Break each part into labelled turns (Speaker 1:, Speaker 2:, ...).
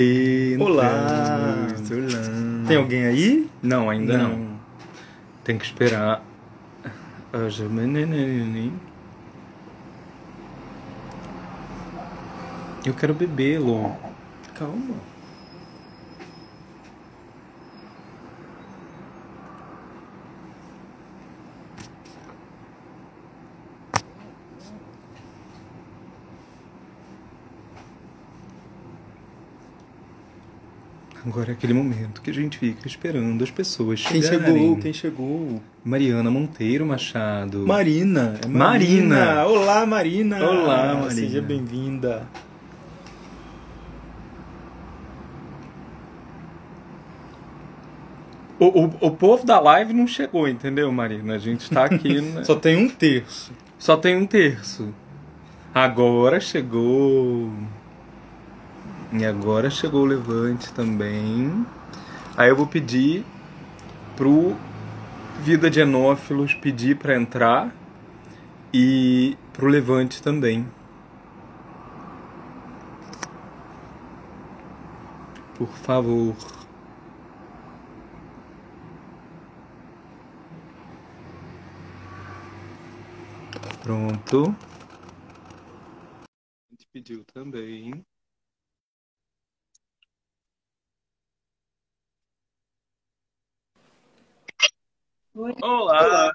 Speaker 1: Entramos.
Speaker 2: Olá.
Speaker 1: Olá.
Speaker 2: Tem alguém aí?
Speaker 1: Não, ainda não. Tem que esperar. Eu quero bebê-lo.
Speaker 2: Calma.
Speaker 1: Agora é aquele momento que a gente fica esperando as pessoas
Speaker 2: Quem
Speaker 1: chegarem.
Speaker 2: chegou? Quem chegou?
Speaker 1: Mariana Monteiro Machado.
Speaker 2: Marina. É
Speaker 1: Marina.
Speaker 2: Olá, Marina.
Speaker 1: Olá, Marina.
Speaker 2: Seja bem-vinda.
Speaker 1: O, o, o povo da live não chegou, entendeu, Marina? A gente tá aqui. né?
Speaker 2: Só tem um terço.
Speaker 1: Só tem um terço. Agora chegou. E agora chegou o Levante também. Aí eu vou pedir pro Vida de Enófilos pedir para entrar e pro Levante também. Por favor. Pronto. A gente pediu também.
Speaker 3: Oi.
Speaker 1: Olá!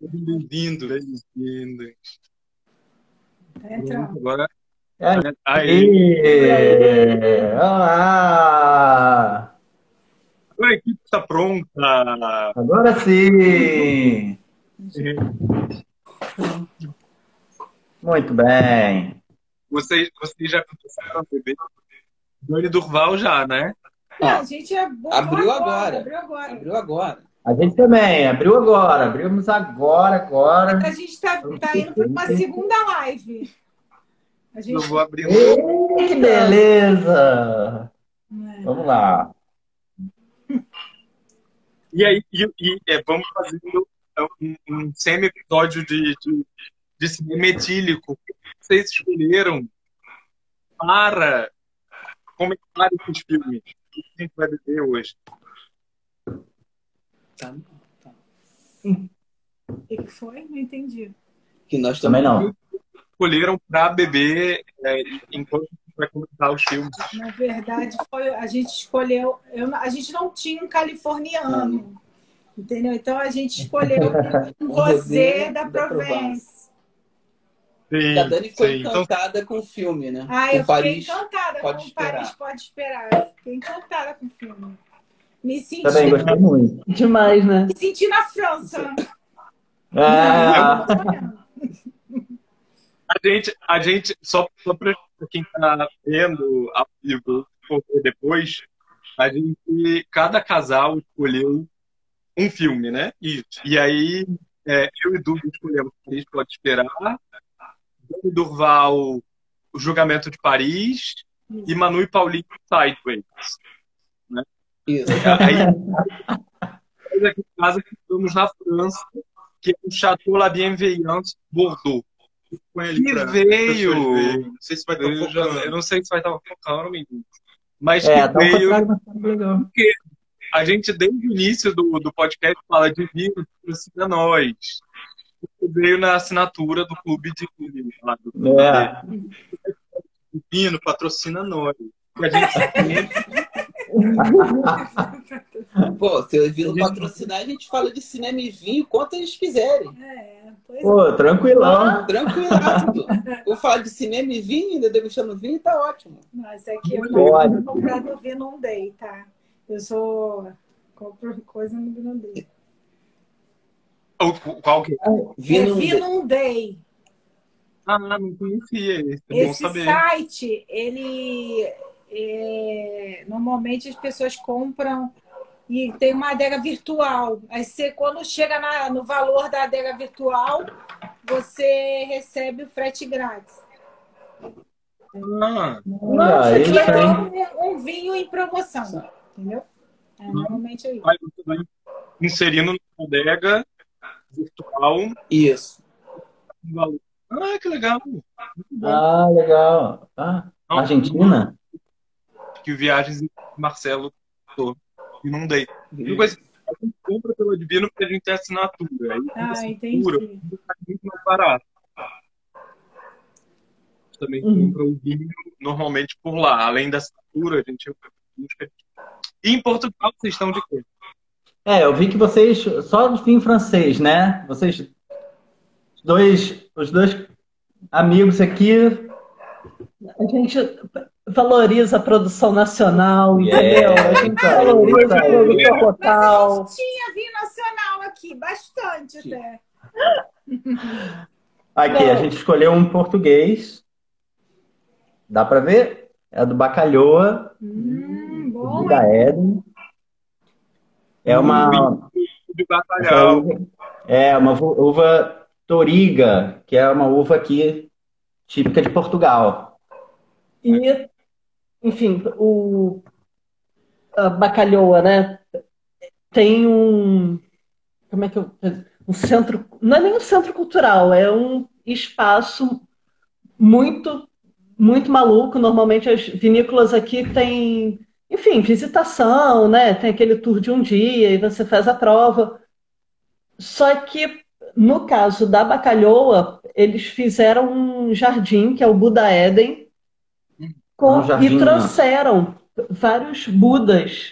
Speaker 2: Bem-vindo.
Speaker 1: Bem-vindo.
Speaker 3: Tá.
Speaker 1: Agora.
Speaker 4: Aí. Olá!
Speaker 1: A equipe está pronta.
Speaker 4: Agora sim! Muito bem.
Speaker 1: Vocês, vocês já começaram a beber? Doni Durval já, né?
Speaker 3: Não, a gente é
Speaker 5: Abriu agora.
Speaker 3: Abriu agora.
Speaker 5: Abriu agora.
Speaker 4: A gente também, abriu agora, abrimos agora, agora.
Speaker 3: A gente tá, tá indo para uma segunda live. A
Speaker 1: Eu
Speaker 3: gente
Speaker 1: vou abrir.
Speaker 4: Ei, que beleza!
Speaker 3: É.
Speaker 4: Vamos lá.
Speaker 1: E aí, e, e, é, vamos fazendo um, um semi-episódio de, de, de cinema etílico. O que vocês escolheram para comentar esses filmes? O que a gente vai beber hoje?
Speaker 5: Tá, tá.
Speaker 3: O que que foi? Não entendi.
Speaker 5: Que nós
Speaker 4: Também não.
Speaker 1: Escolheram para beber é, enquanto a gente vai comentar os filmes.
Speaker 3: Na verdade, foi, a gente escolheu. eu a gente não tinha um californiano. Entendeu? Então a gente escolheu um rosé da Provence.
Speaker 1: Sim,
Speaker 5: A Dani foi
Speaker 1: sim. Então,
Speaker 5: encantada com o filme, né?
Speaker 3: Ah,
Speaker 5: com
Speaker 3: eu
Speaker 5: Paris.
Speaker 3: fiquei encantada
Speaker 5: pode
Speaker 3: com
Speaker 5: esperar.
Speaker 3: Paris, pode esperar. Eu fiquei encantada com o filme. Me senti,
Speaker 4: Também gostei muito. Demais, né?
Speaker 3: me senti na França.
Speaker 4: Ah,
Speaker 1: a gente, a gente só, só para quem está vendo ao vivo ou ver depois, a gente, cada casal escolheu um filme, né?
Speaker 2: Isso.
Speaker 1: E aí, é, eu e Dudu escolhemos Paris Pode Esperar, Durval, O Julgamento de Paris, e Manu e Paulinho, Sideways.
Speaker 5: Isso.
Speaker 1: Aí, nós aqui em casa estamos na França, que é o Chateau La Bienveillance Bordeaux. Que
Speaker 2: pra-
Speaker 1: veio.
Speaker 2: pra. Não sei se vai estar
Speaker 1: Eu, já-
Speaker 2: focando.
Speaker 1: eu não sei se vai estar focando, menino. Mas
Speaker 4: é,
Speaker 1: que veio,
Speaker 4: tá legal.
Speaker 1: a gente, desde o início do, do podcast, fala de vinho, patrocina nós. Veio na assinatura do clube de lá do-
Speaker 4: É.
Speaker 2: Pino, patrocina nós.
Speaker 1: A gente
Speaker 5: Pô, se eu vir no patrocinar, a gente fala de cinema e vinho quanto eles quiserem.
Speaker 3: É, pois
Speaker 4: Pô, tranquilão.
Speaker 5: Tranquilado. Vou falar de cinema e vinho, ainda degustando vinho, tá ótimo.
Speaker 3: Mas é que eu não vou comprar no Vinum Day, tá? Eu sou. Compro coisa no.
Speaker 1: O- Qual que é?
Speaker 3: É
Speaker 5: Vinho
Speaker 3: Vinum Day.
Speaker 1: Ah, não conhecia esse. É
Speaker 3: Esse
Speaker 1: saber.
Speaker 3: site, ele. é, normalmente as pessoas compram e tem uma adega virtual. Aí você, quando chega na- no valor da adega virtual, você recebe o frete grátis.
Speaker 1: Ah,
Speaker 4: Olha, aí
Speaker 3: Aqui é um, um vinho em promoção, entendeu? É, normalmente é isso.
Speaker 1: vai inserindo na bodega virtual.
Speaker 5: Isso.
Speaker 1: Ah, que legal.
Speaker 4: Ah, legal. Ah,
Speaker 1: Não,
Speaker 4: Argentina?
Speaker 1: Que o Viagens Marcelo e não dei. Digo assim, a gente compra pelo Divino porque a gente tem assinatura. Aí
Speaker 3: Ah,
Speaker 1: assinatura
Speaker 3: entendi.
Speaker 1: tá muito mais barato. A gente também
Speaker 4: Uhum.
Speaker 1: compra o vinho normalmente por lá. Além da assinatura, a gente. E em Portugal vocês estão de quê?
Speaker 4: É, eu vi que vocês só de vinho francês, né? Vocês dois, os dois amigos aqui.
Speaker 6: A gente valoriza a produção nacional, entendeu?
Speaker 4: É,
Speaker 6: A gente
Speaker 4: então,
Speaker 6: valoriza
Speaker 4: isso
Speaker 6: o
Speaker 4: aí.
Speaker 6: produtor
Speaker 3: Mas a
Speaker 6: local.
Speaker 3: gente tinha vinho nacional aqui, bastante
Speaker 5: Sim.
Speaker 3: até.
Speaker 4: Aqui, a gente escolheu um português. Dá pra ver? É do Bacalhoa,
Speaker 3: Hum, bom,
Speaker 4: Vida Éden. É uma,
Speaker 1: De
Speaker 4: uva- é uma uva Toriga, que é uma uva aqui típica de Portugal.
Speaker 6: E, enfim, o a Bacalhoa, né? Tem um, como é que eu, um centro, não é nem um centro cultural, é um espaço muito, muito maluco. Normalmente as vinícolas aqui têm, enfim, visitação, né? Tem aquele tour de um dia e você faz a prova. Só que no caso da Bacalhoa, eles fizeram um jardim que é o Buda Éden, com-
Speaker 4: Um jardim,
Speaker 6: e trouxeram vários Budas,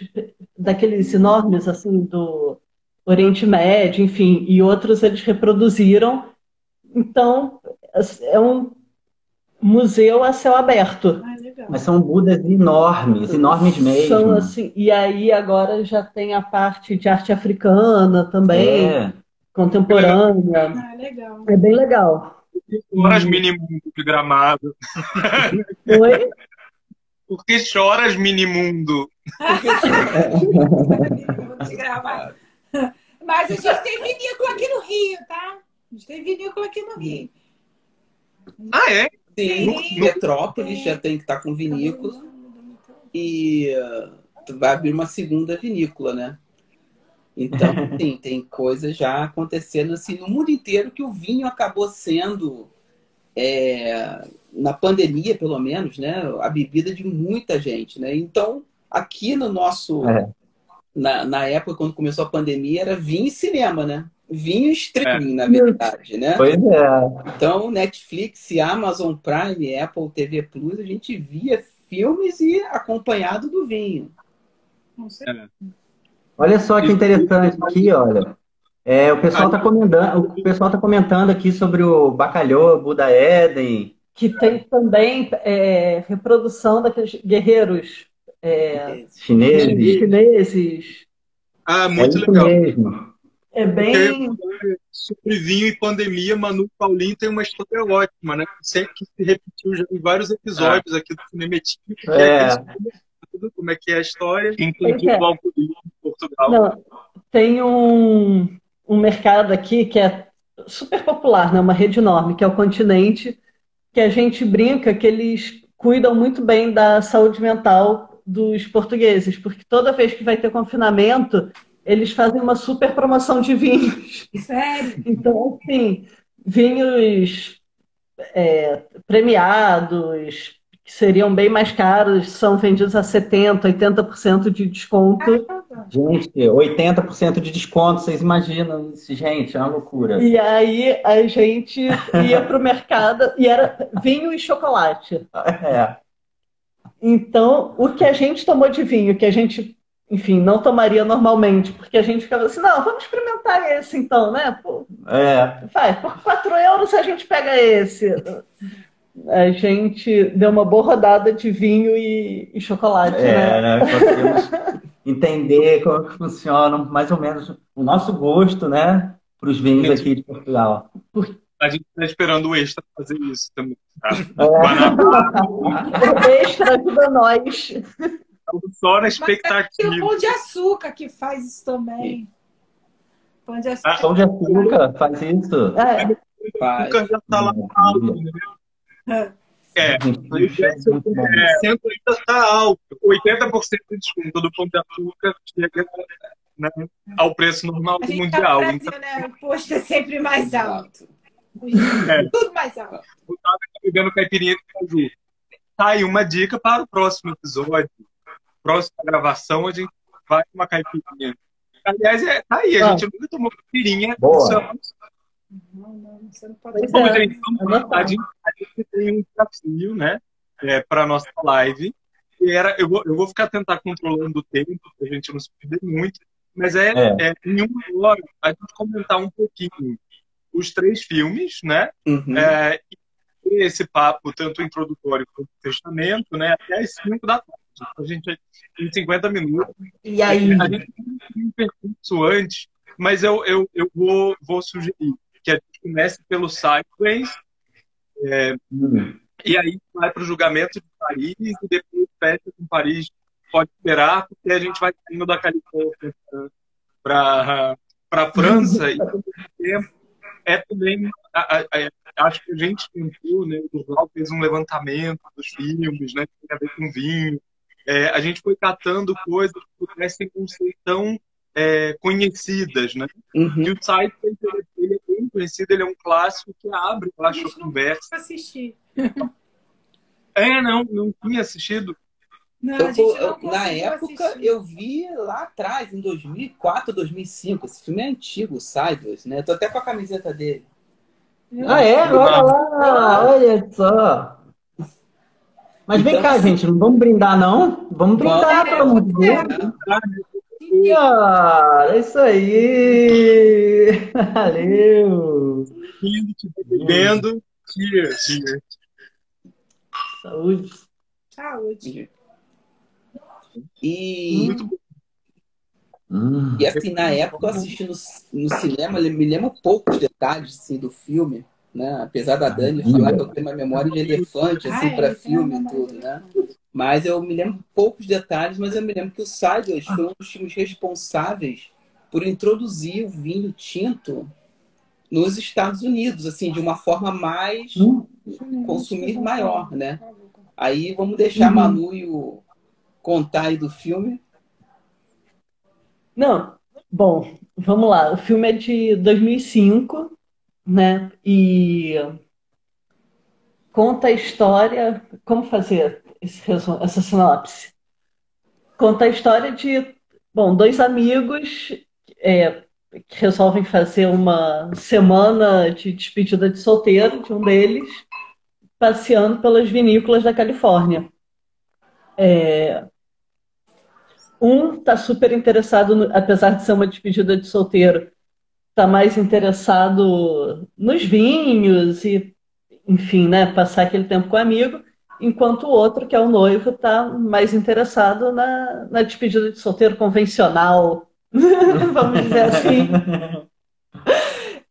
Speaker 6: daqueles enormes assim do Oriente Médio, enfim, e outros eles reproduziram. Então, é um museu a céu aberto.
Speaker 3: Legal.
Speaker 4: Mas são Budas enormes, enormes mesmo.
Speaker 6: São assim, e aí agora já tem a parte de arte africana também,
Speaker 4: É.
Speaker 6: contemporânea.
Speaker 3: Ah, legal.
Speaker 6: É bem legal.
Speaker 1: Choras minimundo de gramado.
Speaker 6: Oi?
Speaker 1: Por que choras minimundo?
Speaker 3: Mas a gente tem vinícola aqui no Rio, tá? A gente tem vinícola aqui no Rio.
Speaker 1: Ah, é?
Speaker 5: Sim,
Speaker 3: Sim.
Speaker 5: Petrópolis já tem que estar com vinícola e uh, vai abrir uma segunda vinícola, né? Então, sim, tem coisas já acontecendo assim no mundo inteiro que o vinho acabou sendo, é, na pandemia, pelo menos, né? A bebida de muita gente, né? Então, aqui no nosso.
Speaker 4: É.
Speaker 5: Na, na época, quando começou a pandemia, era vinho e cinema, né? Vinho streaming, na verdade, né?
Speaker 4: Pois é.
Speaker 5: Então, Netflix, Amazon Prime, Apple TV Plus, a gente via filmes e acompanhado do vinho.
Speaker 3: Não sei.
Speaker 4: Olha só que interessante aqui, olha. É, o pessoal está comentando, o pessoal tá comentando aqui sobre o Bacalhau, Buda Éden.
Speaker 6: Que tem também é, reprodução daqueles guerreiros é,
Speaker 4: Chineses.
Speaker 6: chineses.
Speaker 1: Ah,
Speaker 4: É
Speaker 1: muito
Speaker 4: isso
Speaker 1: legal.
Speaker 4: mesmo.
Speaker 6: É bem.
Speaker 1: Sobre vinho e pandemia, Manu Paulinho tem uma história ótima, né? Sempre que se repetiu já em vários episódios aqui do Cinemetinho. que
Speaker 4: É.
Speaker 1: aquele- Como é que é a história? Inclusive
Speaker 6: É.
Speaker 1: o alcoolismo em Portugal.
Speaker 6: Não, tem um, um mercado aqui que é super popular, né? Uma rede enorme, que é o Continente, que a gente brinca que eles cuidam muito bem da saúde mental dos portugueses, porque toda vez que vai ter confinamento, eles fazem uma super promoção de vinhos.
Speaker 3: Sério?
Speaker 6: Então, assim, vinhos é, premiados, que seriam bem mais caros, são vendidos a 70%, 80% de desconto.
Speaker 4: Gente, 80% de desconto, vocês imaginam isso, gente? É uma loucura.
Speaker 6: E aí a gente ia pro mercado e era vinho e chocolate.
Speaker 4: É.
Speaker 6: Então, o que a gente tomou de vinho, que a gente, enfim, não tomaria normalmente, porque a gente ficava assim, não, vamos experimentar esse então, né? Pô,
Speaker 4: É.
Speaker 6: vai, por 4 euros a gente pega esse. A gente deu uma boa rodada de vinho e, e chocolate,
Speaker 4: É,
Speaker 6: né?
Speaker 4: né? Conseguimos entender como que funciona mais ou menos o nosso gosto, né? Para os vinhos aqui de Portugal.
Speaker 1: A gente está esperando o extra fazer isso também. Tá?
Speaker 4: É.
Speaker 6: O extra ajuda nós.
Speaker 1: Só na
Speaker 3: Tem o
Speaker 1: expectativa.
Speaker 3: pão de açúcar que faz isso também. Pão de açúcar.
Speaker 4: Pão de açúcar faz isso.
Speaker 6: É,
Speaker 1: O
Speaker 5: Faz.
Speaker 1: açúcar já está lá alto, né? É,
Speaker 4: é bom.
Speaker 1: 60% ainda está alto. 80% de desconto do pão de açúcar chega né, ao preço normal do
Speaker 3: tá
Speaker 1: mundial. Então,
Speaker 3: Brasil, né? O imposto é sempre mais alto.
Speaker 1: É.
Speaker 3: Tudo mais alto.
Speaker 1: eu estava bebendo caipirinha de caju. tá aí uma dica para o próximo episódio. Próxima gravação, a gente vai uma caipirinha. Aliás, é, tá aí, a
Speaker 6: Ah.
Speaker 1: gente nunca tomou caipirinha.
Speaker 4: Boa.
Speaker 3: Não, não, você não pode
Speaker 1: Bom,
Speaker 6: é,
Speaker 1: gente, vamos lá.
Speaker 6: anotado.
Speaker 1: a, gente, a gente tem um desafio, né, é, para nossa live. E era, eu, vou, eu vou ficar tentar controlando o tempo, para a gente não se perder muito, mas é,
Speaker 4: É.
Speaker 1: é, em uma hora a gente comentar um pouquinho os três filmes, né?
Speaker 5: Uhum.
Speaker 1: É, e ter esse papo, tanto introdutório quanto fechamento, né? Até as 5 da tarde. A gente tem 50 minutos.
Speaker 6: E aí?
Speaker 1: A gente tem um percurso antes, mas eu, eu, eu vou, vou sugerir que a gente comece pelo Sideways,
Speaker 4: Hum.
Speaker 1: e aí vai para o julgamento de Paris e depois fecha com Paris. Pode esperar, porque a gente vai saindo da Califórnia para a França e tempo é também. a- a- a- acho que a gente tentou, né? O Durval fez um levantamento dos filmes, né? Que tem a ver com vinho. É, a gente foi catando coisas que pudessem não ser tão é, conhecidas, né?
Speaker 5: Uhum.
Speaker 1: E o site ele, é bem conhecido, ele é um clássico que abre, eu acho, a conversa.
Speaker 3: assistir.
Speaker 1: É, não, não tinha assistido.
Speaker 3: Não,
Speaker 5: Eu
Speaker 3: a gente
Speaker 5: vou-
Speaker 3: não
Speaker 5: eu- na época,
Speaker 3: assistir.
Speaker 5: eu vi lá atrás, em 2004, 2005. Esse filme é antigo, Sideways, né? Eu tô até com a camiseta dele.
Speaker 4: Ah, é? Olha lá, olha só. Mas vem
Speaker 5: Então,
Speaker 4: cá, gente, não vamos brindar, não? Vamos brindar, pelo amor de Deus. É isso aí. Valeu.
Speaker 1: Bebendo. Cheers, cheers.
Speaker 4: Saúde.
Speaker 3: Saúde.
Speaker 5: E,
Speaker 1: Muito bom.
Speaker 4: Hum.
Speaker 5: e assim, na época eu assisti no, no cinema, eu me lembro poucos detalhes assim, do filme, né? Apesar da Dani falar que eu tenho uma memória de elefante assim,
Speaker 3: Ah, é,
Speaker 5: para filme e tudo, né? Mas eu me lembro poucos detalhes, mas eu me lembro que o Sideways foi um dos filmes responsáveis por introduzir o vinho tinto nos Estados Unidos, assim, de uma forma mais
Speaker 4: Hum.
Speaker 5: consumir maior, né? Aí vamos deixar a
Speaker 6: Uhum.
Speaker 5: Manu e o contar aí do filme.
Speaker 6: Não, bom, vamos lá. O filme é de 2005, né? E conta a história. Como fazer resumo, essa sinopse? Conta a história de, bom, dois amigos é, que resolvem fazer uma semana de despedida de solteiro de um deles, passeando pelas vinícolas da Califórnia. É, um está super interessado, no- apesar de ser uma despedida de solteiro, está mais interessado nos vinhos e, enfim, né, passar aquele tempo com o amigo, enquanto o outro, que é o noivo, está mais interessado na, na despedida de solteiro convencional, vamos dizer assim.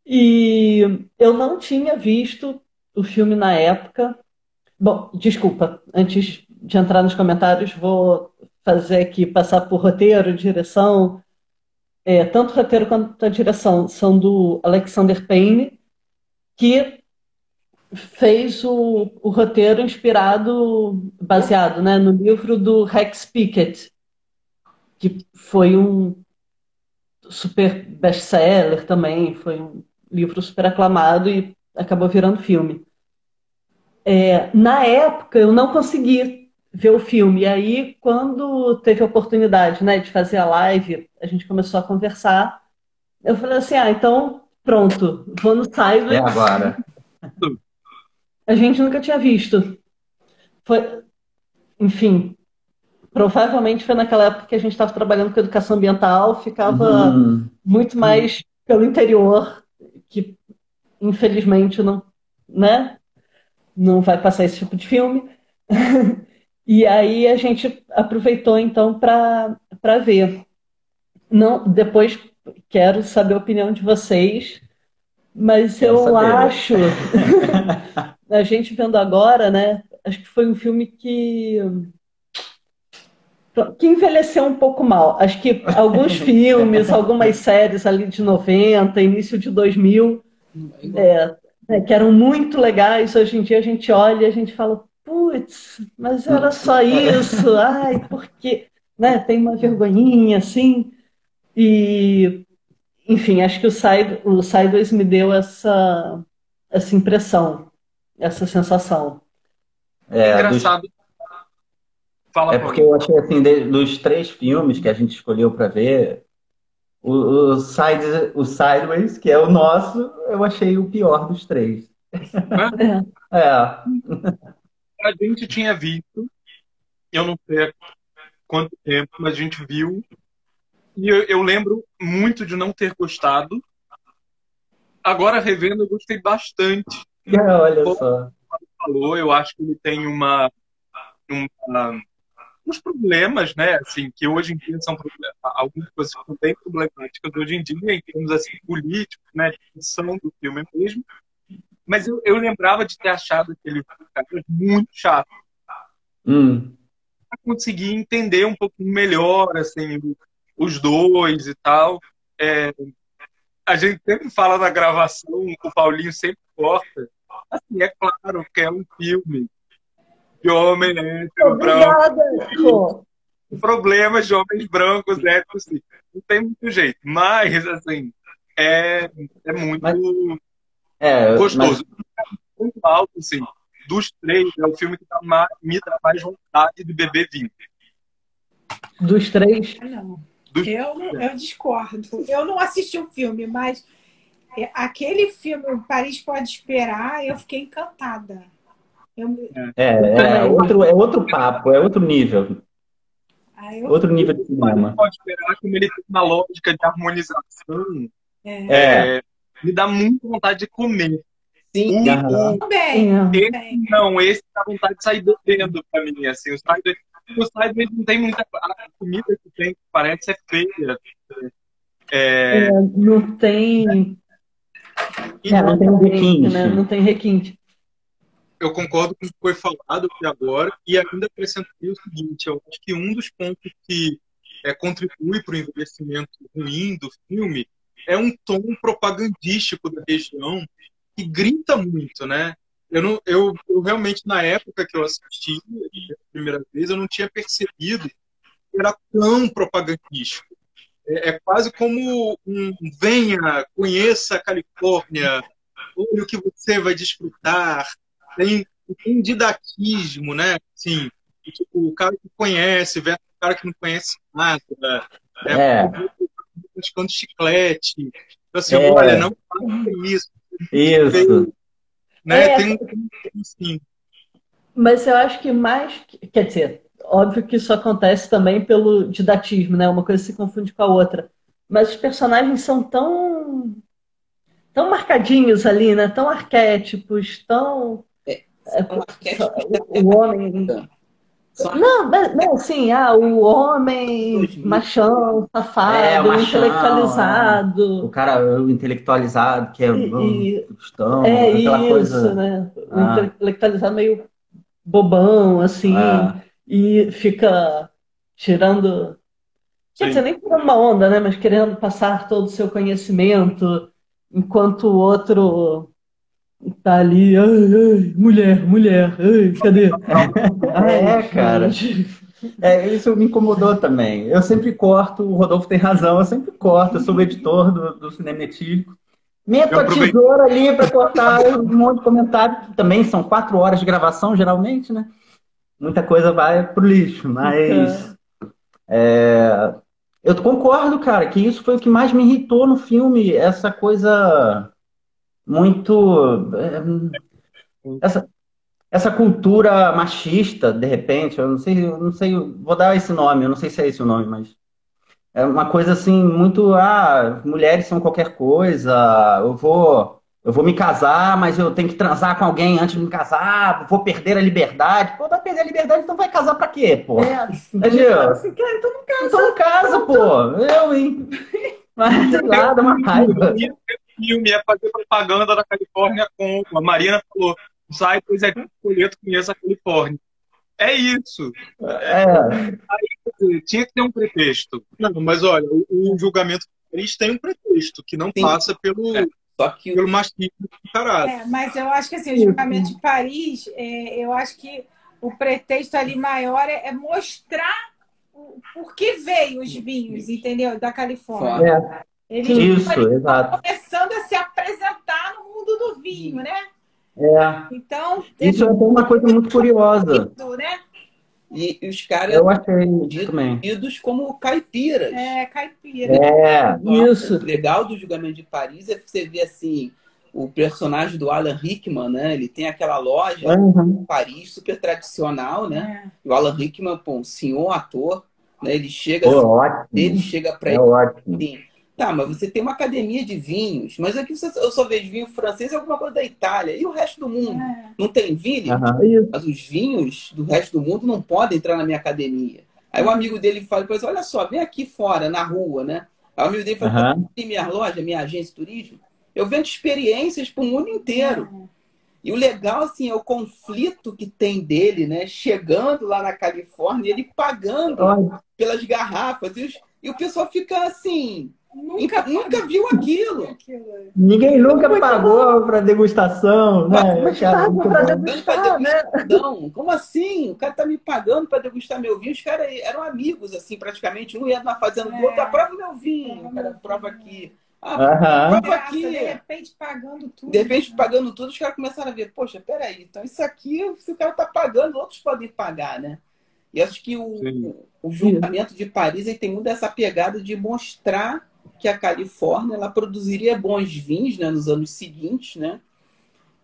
Speaker 6: E eu não tinha visto o filme na época. Bom, desculpa, antes de entrar nos comentários, vou fazer aqui passar por roteiro, direção. É, tanto o roteiro quanto a direção são do Alexander Payne, que fez o, o roteiro inspirado, baseado, né, no livro do Rex Pickett, que foi um super best-seller também, foi um livro super aclamado e acabou virando filme. É, na época eu não consegui ver o filme, e aí quando teve a oportunidade, né, de fazer a live, a gente começou a conversar, eu falei assim, ah, então pronto, vou no
Speaker 4: É
Speaker 6: Sideways,
Speaker 4: agora.
Speaker 6: a gente nunca tinha visto. Foi, enfim, provavelmente foi naquela época que a gente estava trabalhando com educação ambiental, ficava
Speaker 4: Hum.
Speaker 6: muito mais pelo interior, que infelizmente não, né, não vai passar esse tipo de filme. E aí a gente aproveitou então para ver. Não, depois quero saber a opinião de vocês, mas
Speaker 4: Quero
Speaker 6: eu
Speaker 4: saber.
Speaker 6: acho, a gente vendo agora, né, acho que foi um filme que que envelheceu um pouco mal. Acho que alguns filmes, algumas séries ali de 90, início de 2000, é, né, que eram muito legais, hoje em dia a gente olha e a gente fala, putz, mas era só isso, ai, por quê? Né, tem uma vergonhinha assim. E, enfim, acho que o, Side, o Sideways me deu essa, essa impressão, essa sensação.
Speaker 4: É, dos-
Speaker 1: Engraçado. Fala,
Speaker 4: É porque eu achei assim, de- dos três filmes que a gente escolheu pra ver, o, o, Sides- o Sideways, que é o nosso, eu achei o pior dos três. É,
Speaker 1: a gente tinha visto, eu não sei há quanto tempo, mas a gente viu. E eu, eu lembro muito de não ter gostado. Agora, revendo, eu gostei bastante.
Speaker 4: Olha só.
Speaker 1: Falou, eu acho que ele tem uma, uma- uns problemas, né? Assim, que hoje em dia são algumas coisas que são bem problemáticas hoje em dia, em termos assim, políticos, né? De função do filme mesmo. Mas eu, eu lembrava de ter achado aquele cara muito chato.
Speaker 4: Hum,
Speaker 1: para conseguir entender um pouquinho melhor assim os dois e tal. É, a gente sempre fala na gravação, o Paulinho sempre corta. Assim, é claro que é um filme de homem hétero, branco,
Speaker 6: Obrigada, Rô.
Speaker 1: problemas de homens brancos, héteros, assim. não tem muito jeito. Mas, assim, é, é muito
Speaker 4: é, mas,
Speaker 1: gostoso. Muito alto, assim. Dos três, é o filme que dá mais- me dá mais vontade de beber vinho.
Speaker 6: Dos três.
Speaker 3: Ah, Não.
Speaker 1: Dos-
Speaker 3: Eu, eu discordo. Eu não assisti o filme, mas é, aquele filme, O Paris Pode Esperar, eu fiquei encantada. Eu,
Speaker 4: é, é outro, é outro papo, é outro nível,
Speaker 3: ah, eu-
Speaker 4: outro nível de cinema.
Speaker 1: pode esperar como ele tem uma lógica de harmonização
Speaker 3: é,
Speaker 4: É,
Speaker 1: me dá muita vontade de comer.
Speaker 5: Sim.
Speaker 3: Também,
Speaker 6: É.
Speaker 1: esse
Speaker 3: também.
Speaker 1: não, esse dá vontade de sair bebendo pra mim, assim, o Sideways, o Sideways não tem muita, a comida que tem, parece é feia. É,
Speaker 6: É, não tem.
Speaker 1: e
Speaker 4: É, não tem requinte.
Speaker 6: né? Não tem requinte.
Speaker 1: eu concordo com o que foi falado aqui agora e ainda acrescentaria o seguinte, eu acho que um dos pontos que é, contribui para o envelhecimento ruim do filme é um tom propagandístico da região que grita muito, né? Eu, não, eu, eu realmente, na época que eu assisti a primeira vez, eu não tinha percebido que era tão propagandístico. É, é quase como um venha, conheça a Califórnia, olha o que você vai desfrutar. Tem, tem didatismo, né? Assim, tipo, o cara que conhece versus o cara que não conhece nada. É,
Speaker 4: É.
Speaker 1: Buscando chiclete. Então, assim,
Speaker 4: É.
Speaker 1: olha, não faça isso.
Speaker 4: isso.
Speaker 1: Né?
Speaker 6: É.
Speaker 1: Tem um assim,
Speaker 6: Mas eu acho que mais. Quer dizer, óbvio que isso acontece também pelo didatismo, né? Uma coisa se confunde com a outra. Mas os personagens são tão. tão marcadinhos ali, né? Tão arquétipos, tão.
Speaker 5: É,
Speaker 6: é,
Speaker 5: são arquétipos
Speaker 6: o, o homem. Não, não, sim, ah, o homem machão, safado,
Speaker 4: É, o machão,
Speaker 6: intelectualizado.
Speaker 4: O cara o intelectualizado, que é
Speaker 6: E-
Speaker 4: cristão,
Speaker 6: É
Speaker 4: aquela
Speaker 6: isso,
Speaker 4: coisa.
Speaker 6: né? O
Speaker 4: Ah.
Speaker 6: intelectualizado meio bobão, assim,
Speaker 4: Ah.
Speaker 6: e fica tirando. Quer dizer, nem tirando uma onda, né? Mas querendo passar todo o seu conhecimento, enquanto o outro tá ali, ai, ai, mulher, mulher, ai, cadê?
Speaker 4: É, cara.
Speaker 6: gente.
Speaker 4: É, isso me incomodou também. Eu sempre corto, o Rodolfo tem razão, eu sempre corto, eu sou o editor do, do Cinemetílico. Meto
Speaker 1: Eu
Speaker 4: a tesoura ali para cortar um monte de comentário, que também são quatro horas de gravação, geralmente, né? Muita coisa vai pro lixo, mas. é, eu concordo, cara, que isso foi o que mais me irritou no filme, essa coisa muito. é, essa, essa cultura machista, de repente, eu não sei, eu não sei, vou dar esse nome, eu não sei se é esse o nome, mas é uma coisa assim muito, ah, mulheres são qualquer coisa, eu vou, eu vou me casar, mas eu tenho que transar com alguém antes de me casar, vou perder a liberdade. Pô, vai perder a liberdade, então vai casar pra quê, pô?
Speaker 6: É,
Speaker 4: Entendeu?
Speaker 6: assim, cara, então não casa.
Speaker 4: Então não casa, pô. Eu, hein? Mas dá uma raiva.
Speaker 1: O filme é fazer propaganda da Califórnia com. A Marina falou: sai, pois é escolher, conheça a Califórnia. É isso.
Speaker 4: É,
Speaker 1: Tinha que ter um pretexto. Não, mas olha, o, o julgamento eles tem um pretexto que não
Speaker 5: Sim.
Speaker 1: passa pelo,
Speaker 5: Só que
Speaker 1: pelo machismo do caralho.
Speaker 3: É, mas eu acho que assim, o julgamento de Paris, é, eu acho que o pretexto ali maior é, é mostrar o, por que veio os vinhos, entendeu? Da Califórnia. Eles
Speaker 4: isso, exato.
Speaker 3: começando a se apresentar no mundo do vinho, né?
Speaker 4: É.
Speaker 3: Então,
Speaker 4: Isso é uma coisa muito curiosa.
Speaker 3: né?
Speaker 5: E, e os caras
Speaker 4: Eu achei
Speaker 5: tidos como caipiras.
Speaker 3: É, caipira.
Speaker 4: É.
Speaker 6: Isso.
Speaker 5: O legal do julgamento de Paris é que você vê assim o personagem do Alan Rickman, né? Ele tem aquela loja
Speaker 4: Uhum.
Speaker 5: em Paris super tradicional, né?
Speaker 3: É.
Speaker 5: E o Alan Rickman, pô, um senhor ator, né? Ele chega,
Speaker 4: Pô,
Speaker 5: ele
Speaker 4: ótimo.
Speaker 5: chega para
Speaker 4: É
Speaker 5: ele
Speaker 4: ótimo.
Speaker 5: assim, tá, mas você tem uma academia de vinhos, mas aqui você- eu só vejo vinho francês e alguma coisa da Itália e o resto do mundo
Speaker 3: É.
Speaker 5: não tem vinho.
Speaker 6: Isso.
Speaker 5: Mas os vinhos do resto do mundo não podem entrar na minha academia. Aí o amigo dele fala, depois, olha só, vem aqui fora, na rua, né? Aí o amigo dele fala, tem minha loja, minha agência de turismo, eu vendo experiências para o mundo inteiro. E o legal, assim, é o conflito que tem dele, né? Chegando lá na Califórnia, ele pagando
Speaker 4: Olha,
Speaker 5: pelas garrafas. E, os- e o pessoal fica assim,
Speaker 3: Nunca,
Speaker 5: nunca viu aquilo.
Speaker 3: aquilo.
Speaker 4: Ninguém nunca pagou para degustação, né?
Speaker 6: Mas
Speaker 4: Cara, muito
Speaker 6: pra
Speaker 4: bom.
Speaker 6: degustar, né?
Speaker 5: Não, como assim? O cara tá me pagando para degustar meu vinho. Os caras eram amigos, assim, praticamente. Um ia na fazenda do
Speaker 3: É.
Speaker 5: outro, prova meu vinho. O cara prova aqui. Ah,
Speaker 4: Aham.
Speaker 5: prova aqui.
Speaker 3: de repente pagando tudo.
Speaker 5: De repente, pagando tudo, os caras começaram a ver, poxa, peraí, então isso aqui, se o cara tá pagando, outros podem pagar, né? E acho que o,
Speaker 1: Sim.
Speaker 5: o, o julgamento de Paris ele tem muito essa pegada de mostrar que a Califórnia ela produziria bons vinhos né, nos anos seguintes, né?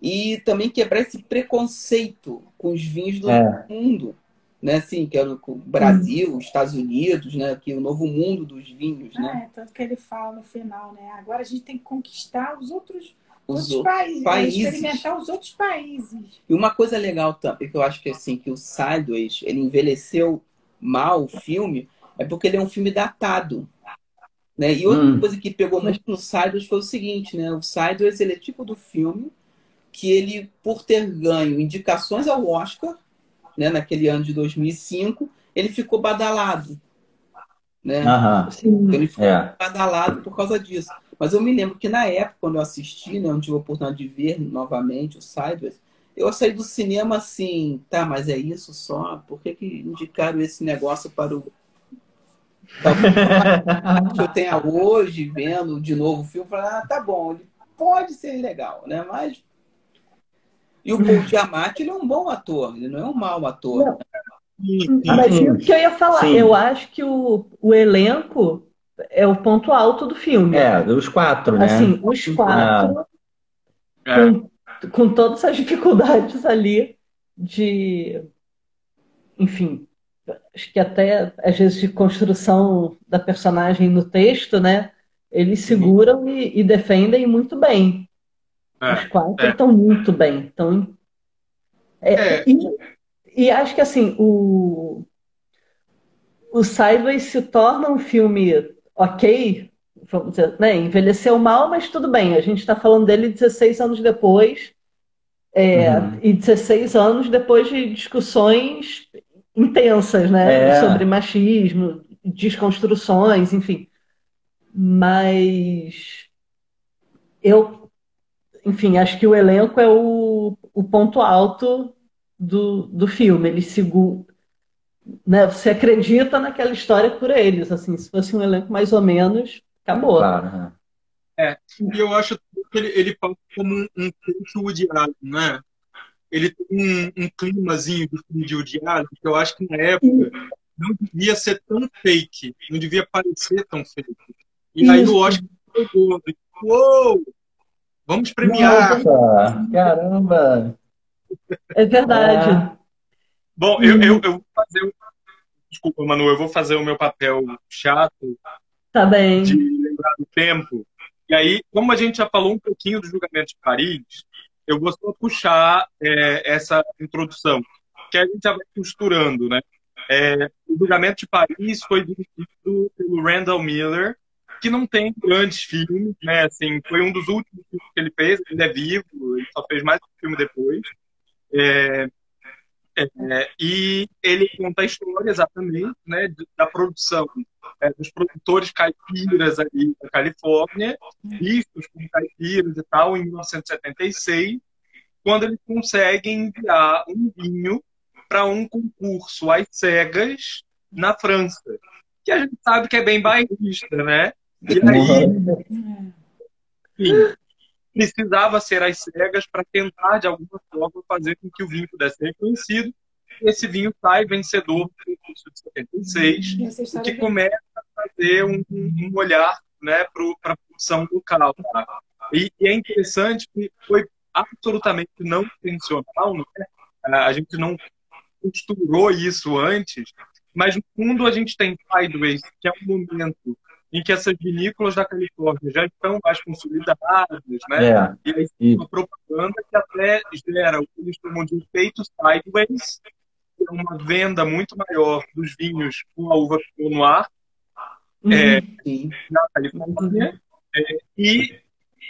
Speaker 5: E também quebrar esse preconceito com os vinhos do
Speaker 4: É.
Speaker 5: mundo, né? Assim, que é o Brasil, os Estados Unidos, né? Que é o novo mundo dos vinhos, né?
Speaker 3: É, tanto que ele fala no final, né? Agora a gente tem que conquistar os outros,
Speaker 5: Os
Speaker 3: outros
Speaker 5: outros
Speaker 3: países,
Speaker 5: países.
Speaker 3: experimentar os outros países.
Speaker 5: E uma coisa legal também, que eu acho que assim, que o Sideways, ele envelheceu mal o filme, é porque ele é um filme datado. Né? E outra
Speaker 4: Hum.
Speaker 5: coisa que pegou muito no Sideways foi o seguinte, né? O Sideways, ele é tipo do filme que ele, por ter ganho indicações ao Oscar, né, naquele ano de 2005, ele ficou badalado. Né?
Speaker 4: Aham.
Speaker 6: Sim.
Speaker 5: Ele ficou
Speaker 4: É.
Speaker 5: badalado por causa disso. Mas eu me lembro que na época, quando eu assisti, né, eu tive a oportunidade de ver novamente o Sideways, eu saí do cinema assim, tá, mas é isso só? Por que, que indicaram esse negócio para o. que eu tenha hoje, vendo de novo o filme, falei, ah, tá bom, ele pode ser legal, né? Mas. E o Paul Giamatti, ele é um bom ator, ele não é um mau ator.
Speaker 6: Não.
Speaker 1: Sim,
Speaker 6: Mas isso que eu ia falar,
Speaker 4: Sim.
Speaker 6: eu acho que o, o elenco é o ponto alto do filme.
Speaker 4: É, os quatro, né?
Speaker 6: Assim, os quatro,
Speaker 1: É.
Speaker 6: com, com todas as dificuldades ali de, enfim, acho que até às vezes de construção da personagem no texto, né? Eles seguram e, e defendem muito bem.
Speaker 1: É,
Speaker 6: Os quatro
Speaker 1: é.
Speaker 6: estão muito bem. Estão... É,
Speaker 1: É.
Speaker 6: E, e acho que assim, o, o Sideways se torna um filme ok, vamos dizer, né? Envelheceu mal, mas tudo bem. A gente está falando dele 16 anos depois, é,
Speaker 4: Uhum.
Speaker 6: e 16 anos depois de discussões intensas, né?
Speaker 4: É.
Speaker 6: Sobre machismo, desconstruções, enfim. Mas eu, enfim, acho que o elenco é o, o ponto alto do, do filme. Eles seguram, né? Você acredita naquela história por eles, assim. Se fosse um elenco mais ou menos, acabou.
Speaker 4: Claro, né?
Speaker 1: E eu acho que ele, ele passa como um, um texto Woody Allen, né? Ele tem um, um climazinho de filme de Woody Allen que eu acho que na época não devia ser tão fake, não devia parecer tão fake. E aí o Oscar pegou, uou, vamos premiar.
Speaker 4: Nossa, caramba!
Speaker 6: É verdade.
Speaker 4: Ah.
Speaker 1: Bom, eu, eu, eu vou fazer o... Desculpa, Manu, eu vou fazer o meu papel chato
Speaker 6: Tá bem.
Speaker 1: de lembrar do tempo. E aí, como a gente já falou um pouquinho do julgamento de Paris, eu vou só puxar é, essa introdução, que a gente já vai costurando, né? É, o julgamento de Paris foi dirigido pelo Randall Miller, que não tem grandes filmes, né? Assim, foi um dos últimos filmes que ele fez, ele é vivo, ele só fez mais um filme depois. É, é, e ele conta a história exatamente né, de- da produção é, dos produtores caipiras ali da Califórnia, vistos como caipiras e tal, em 1976, quando eles conseguem enviar um vinho para um concurso às cegas na França, que a gente sabe que é bem bairrista, né? E aí, enfim, precisava ser às cegas para tentar, de alguma forma, fazer com que o vinho pudesse ser reconhecido. E esse vinho sai vencedor do concurso de 76, o que começa a fazer um, um olhar né, para a produção local. Tá? E, e, é interessante que foi absolutamente não intencional, não é? a gente não costurou isso antes, mas no fundo a gente tem Sideways, que é um momento em que essas vinícolas da Califórnia já estão mais consolidadas, né? É, e aí tem uma propaganda que até gera o que eles chamam de efeito sideways, é uma venda muito maior dos vinhos com a uva Pinot Noir uhum. é, na Califórnia. É, e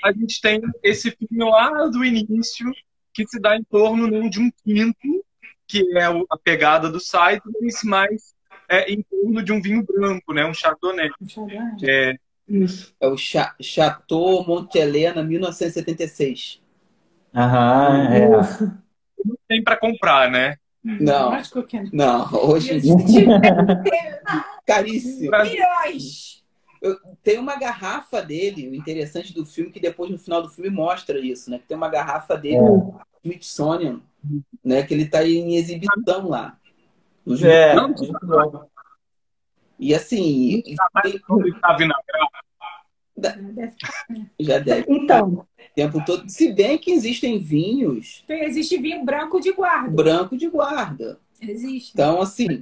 Speaker 1: a gente tem esse vinho lá do início que se dá em torno né, de um quinto, que é a pegada do sideways, mas é em torno de um vinho branco, né? Um Chardonnay. Chardonnay.
Speaker 5: É, Isso. é o Ch Chateau Montelena 1976.
Speaker 4: Aham, é.
Speaker 1: Não tem para comprar, né?
Speaker 5: Não. Não, hoje caríssimo.
Speaker 3: Milhões.
Speaker 5: Tem uma garrafa dele, o interessante do filme, que depois no final do filme mostra isso, né? Que tem uma garrafa dele, é. Smithsonian, né? Que ele está em exibição lá.
Speaker 4: É,
Speaker 5: e assim. Já deve.
Speaker 6: Então.
Speaker 5: tempo todo. Se bem que existem vinhos.
Speaker 3: Existe vinho branco de guarda.
Speaker 5: Branco de guarda.
Speaker 3: Existe.
Speaker 5: Então, assim.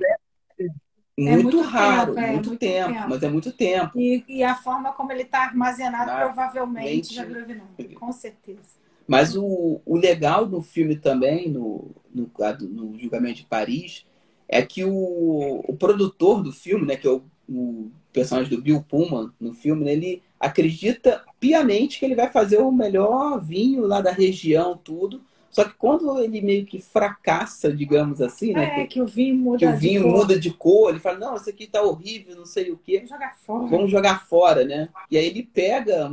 Speaker 5: É muito, muito raro, tempo, é, muito, muito tempo, tempo, mas é muito tempo.
Speaker 3: E, e a forma como ele está armazenado ah, provavelmente já vinho, com certeza.
Speaker 5: Mas o, o legal do filme também, no, no, no Julgamento de Paris, é que o, o produtor do filme, né, que é o, o personagem do Bill Pullman no filme, né, ele acredita piamente que ele vai fazer o melhor vinho lá da região, tudo. Só que quando ele meio que fracassa, digamos assim, né?
Speaker 3: É, que, o vinho muda
Speaker 5: que o vinho
Speaker 3: de
Speaker 5: muda de cor, ele fala, não, isso aqui tá horrível, não sei o quê.
Speaker 3: Vamos jogar fora.
Speaker 5: Vamos jogar fora, né? E aí ele pega,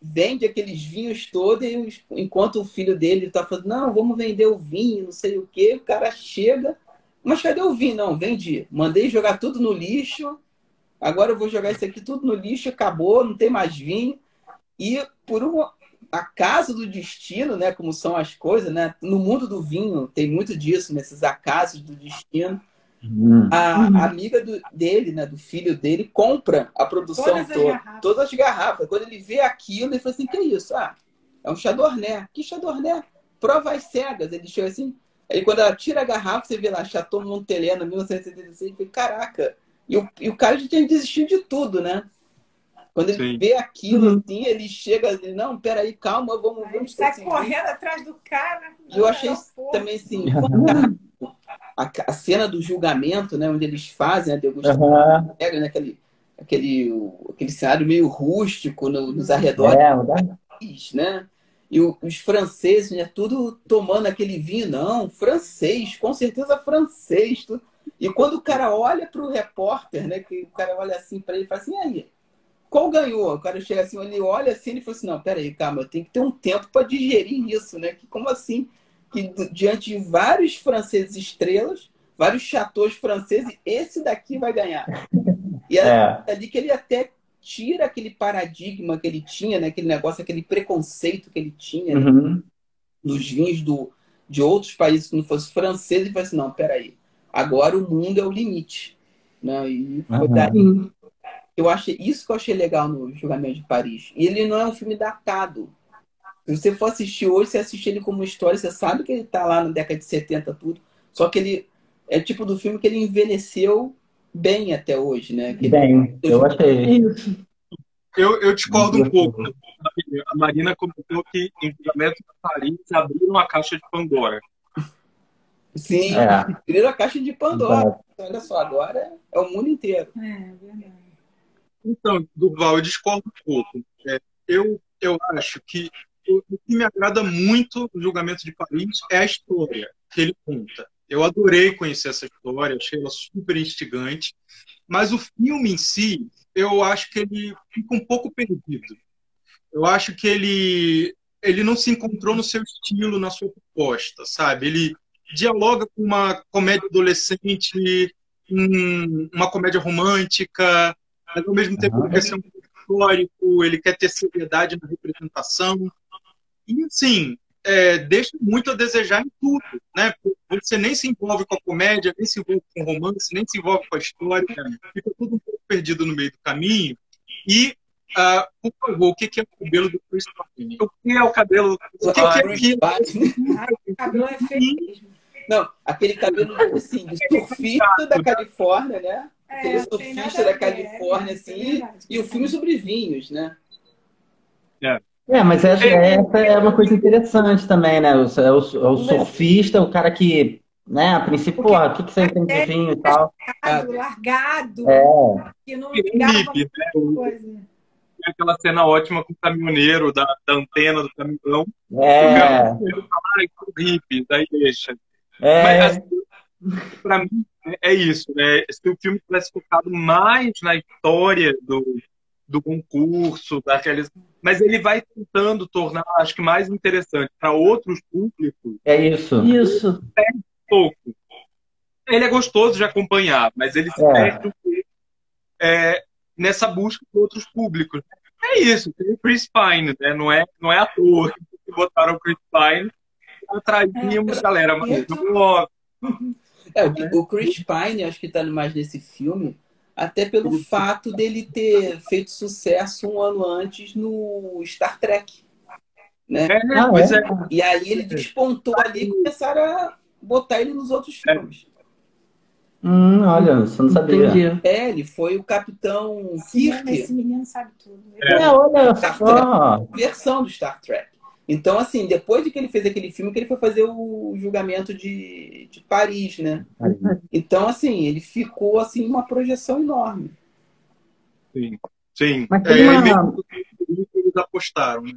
Speaker 5: vende aqueles vinhos todos, e enquanto o filho dele tá falando, não, vamos vender o vinho, não sei o quê, o cara chega mas cadê o vinho? Não, vendi. Mandei jogar tudo no lixo. Agora eu vou jogar isso aqui tudo no lixo, acabou, não tem mais vinho. E por um acaso do destino, né, como são as coisas, né? No mundo do vinho tem muito disso, nesses acasos do destino. Hum. A, a, amiga do, dele, né, do filho dele, compra a produção todas toda, as todas as garrafas. Quando ele vê aquilo, ele fala assim: que é isso? Ah, é um Chardonnay. Que Chardonnay? Prova as cegas. Ele chega assim: Aí quando ela tira a garrafa, você vê lá, Chateau Montelena, 1976, e caraca. E o, e o cara já tinha desistido de tudo, né? Quando ele Sim. vê aquilo, uhum. assim, ele chega e diz, não, peraí, calma, vamos... ver.
Speaker 3: sai assim, correndo atrás do cara.
Speaker 5: Eu achei também, assim, a, a, cena do julgamento, né? Onde eles fazem a degustação. Uhum. Pega, né, aquele, aquele, aquele cenário meio rústico no, nos arredores. É, né? E os franceses, né, tudo tomando aquele vinho, não, francês, com certeza francês. Tudo. E quando o cara olha para o repórter, né, que o cara olha assim para ele e fala assim, aí, qual ganhou? O cara chega assim, ele olha assim e fala assim, não, peraí, calma, eu tenho que ter um tempo para digerir isso, né? Que, como assim? Que diante de vários franceses estrelas, vários chateaus franceses, esse daqui vai ganhar. E é, é. ali que ele até tira aquele paradigma que ele tinha, né? aquele negócio, aquele preconceito que ele tinha né? uhum. né? dos vinhos do, de outros países que não fosse francês e fala assim, não, peraí, agora o mundo é o limite. Né? E foi uhum. daí. Eu achei, isso que eu achei legal no Julgamento de Paris. E ele não é um filme datado. Se você for assistir hoje, você assiste ele como história, você sabe que ele está lá na década de 70, tudo. Só que ele é tipo do filme que ele envelheceu bem até hoje, né? Que
Speaker 4: bem, eu achei.
Speaker 1: Eu, eu discordo um pouco. A Marina comentou que em Julgamento de Paris abriram a caixa de Pandora.
Speaker 5: Sim, é. abriram a caixa de Pandora. Então, olha só, agora é o mundo inteiro.
Speaker 3: É, verdade.
Speaker 1: Então, Duval, eu discordo um pouco. É, eu, eu acho que o que me agrada muito no Julgamento de Paris é a história que ele conta. Eu adorei conhecer essa história, achei ela super instigante. Mas o filme em si, eu acho que ele fica um pouco perdido. Eu acho que ele, ele não se encontrou no seu estilo, na sua proposta, sabe? Ele dialoga com uma comédia adolescente, um, uma comédia romântica, mas ao mesmo tempo ele quer ser um histórico, ele quer ter seriedade na representação. E assim, é, deixa muito a desejar em tudo, né? Você nem se envolve com a comédia, nem se envolve com o romance, nem se envolve com a história, fica tudo um pouco perdido no meio do caminho. E, uh, por favor, o que é o cabelo do Chris Pine? O que é o cabelo? O que,
Speaker 5: Ah,
Speaker 1: que é
Speaker 5: Chris
Speaker 1: aquilo?
Speaker 5: Pine.
Speaker 3: O cabelo é feio mesmo.
Speaker 5: Não, aquele cabelo assim, do surfista da Califórnia, né? Aquele
Speaker 3: É, tem
Speaker 5: surfista da Califórnia,
Speaker 3: é
Speaker 5: assim, e o filme sobre vinhos, né?
Speaker 4: É, mas essa, essa é uma coisa interessante também, né? O, é o, é o surfista, o cara que, né, a princípio,
Speaker 3: Porque-
Speaker 4: porra, o que, que você entende de vinho e tal?
Speaker 3: Largado, largado,
Speaker 4: É,
Speaker 3: que não
Speaker 1: Hippie,
Speaker 3: ligava
Speaker 1: né?
Speaker 3: muita coisa.
Speaker 1: Tem aquela cena ótima com o caminhoneiro da, da antena do caminhão.
Speaker 4: é,
Speaker 1: Ele fala, ai, que hippie, daí deixa.
Speaker 4: É,
Speaker 1: Mas, assim, pra mim, é isso, né? Se o filme tivesse focado mais na história do, do concurso, daqueles... mas ele vai tentando tornar, acho que mais interessante para outros públicos,
Speaker 4: é isso.
Speaker 6: Isso.
Speaker 1: pouco. Ele é gostoso de acompanhar, mas ele se
Speaker 4: É.
Speaker 1: perde um pouco é, nessa busca de outros públicos. É isso, tem o Chris Pine, né? Não é, não é à toa que botaram o Chris Pine atrair uma galera nova.
Speaker 5: É, o, o Chris Pine, acho que tá mais nesse filme, até pelo fato dele ter feito sucesso um ano antes no Star Trek. Né?
Speaker 1: É,
Speaker 4: Ah,
Speaker 1: pois
Speaker 4: é?
Speaker 1: é.
Speaker 5: E aí ele despontou ali e começaram a botar ele nos outros filmes.
Speaker 4: Hum, olha, você não sabia.
Speaker 6: Entendi.
Speaker 5: É, ele foi o Capitão
Speaker 3: Esse menino-
Speaker 5: Kirk,
Speaker 3: Esse menino sabe tudo.
Speaker 4: É, olha só.
Speaker 5: versão do Star Trek. Então, assim, depois de que ele fez aquele filme, que ele foi fazer o julgamento de, de Paris, né? Então, assim, ele ficou, assim, uma projeção enorme.
Speaker 1: Sim. Sim.
Speaker 4: Mas
Speaker 1: É,
Speaker 4: tem uma-
Speaker 1: que eles apostaram, né?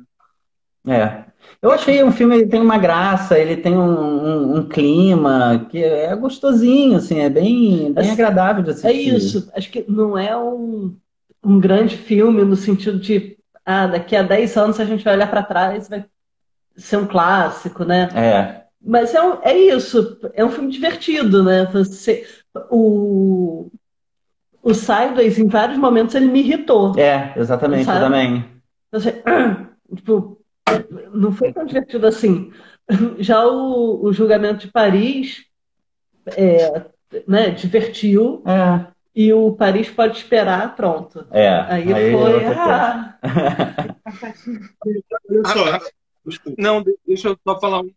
Speaker 4: É. Eu achei um filme, ele tem uma graça, ele tem um, um- um clima que é gostosinho, assim, é bem, bem
Speaker 6: É-
Speaker 4: agradável de assistir.
Speaker 6: É isso. Acho que não é um, um grande filme no sentido de, ah, daqui a 10 anos a gente vai olhar para trás e vai ser um clássico, né?
Speaker 4: É,
Speaker 6: Mas é, um- é isso, é um filme divertido, né? Você, o, o Sideways, em vários momentos, ele me irritou.
Speaker 4: é, exatamente, eu
Speaker 6: Sabe?
Speaker 4: também.
Speaker 6: Você, tipo, não foi tão divertido assim. Já o, o julgamento de Paris é, né, divertiu
Speaker 4: É,
Speaker 6: e o Paris pode esperar, pronto.
Speaker 4: é.
Speaker 6: Aí,
Speaker 4: Aí
Speaker 6: foi. Ah,
Speaker 1: Olha só. Não, de- deixa eu só falar um.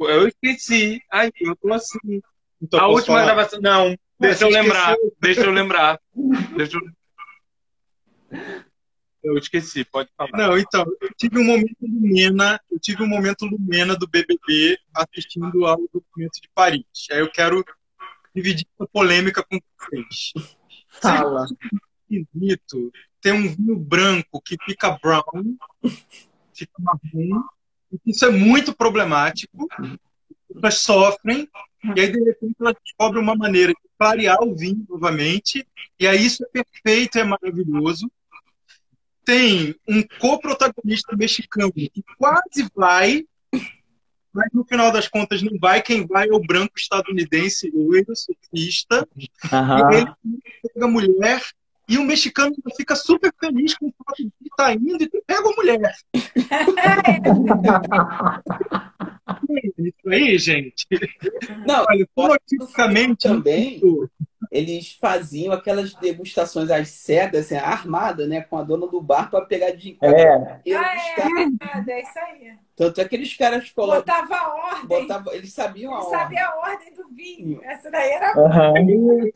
Speaker 1: Eu esqueci. Ai, eu tô assim.
Speaker 7: Então,
Speaker 1: a última
Speaker 7: falar?
Speaker 1: gravação. Não, deixa eu lembrar. Deixa eu lembrar. Deixa eu... eu esqueci, pode falar.
Speaker 7: Não, então, eu tive um momento Lumena, eu tive um momento Lumena do BBB assistindo ao documento de Paris. Aí eu quero dividir essa polêmica com vocês.
Speaker 6: fala.
Speaker 7: Esquisito, tem um vinho branco que fica brown, fica marrom, isso é muito problemático. As pessoas sofrem, e aí de repente elas descobrem uma maneira de clarear o vinho novamente, e aí isso é perfeito, é maravilhoso. Tem um coprotagonista mexicano que quase vai, mas no final das contas não vai. Quem vai é o branco estadunidense, o loiro surfista.
Speaker 4: Aham.
Speaker 7: E ele pega a mulher e o mexicano fica super feliz com o fato de que tá indo e pega a mulher. Isso aí, gente.
Speaker 5: Não,
Speaker 7: Olha, politicamente
Speaker 5: também, eles faziam aquelas degustações às cegas, assim, armada, né, com a dona do bar para pegar de
Speaker 4: É,
Speaker 3: Ah, é,
Speaker 5: caras.
Speaker 3: é, é isso aí.
Speaker 5: Tanto é que aqueles caras colocam,
Speaker 3: Botava a ordem.
Speaker 5: botavam, eles sabiam a
Speaker 3: Ele
Speaker 5: ordem.
Speaker 3: sabia a ordem do vinho. Essa daí era
Speaker 1: assim,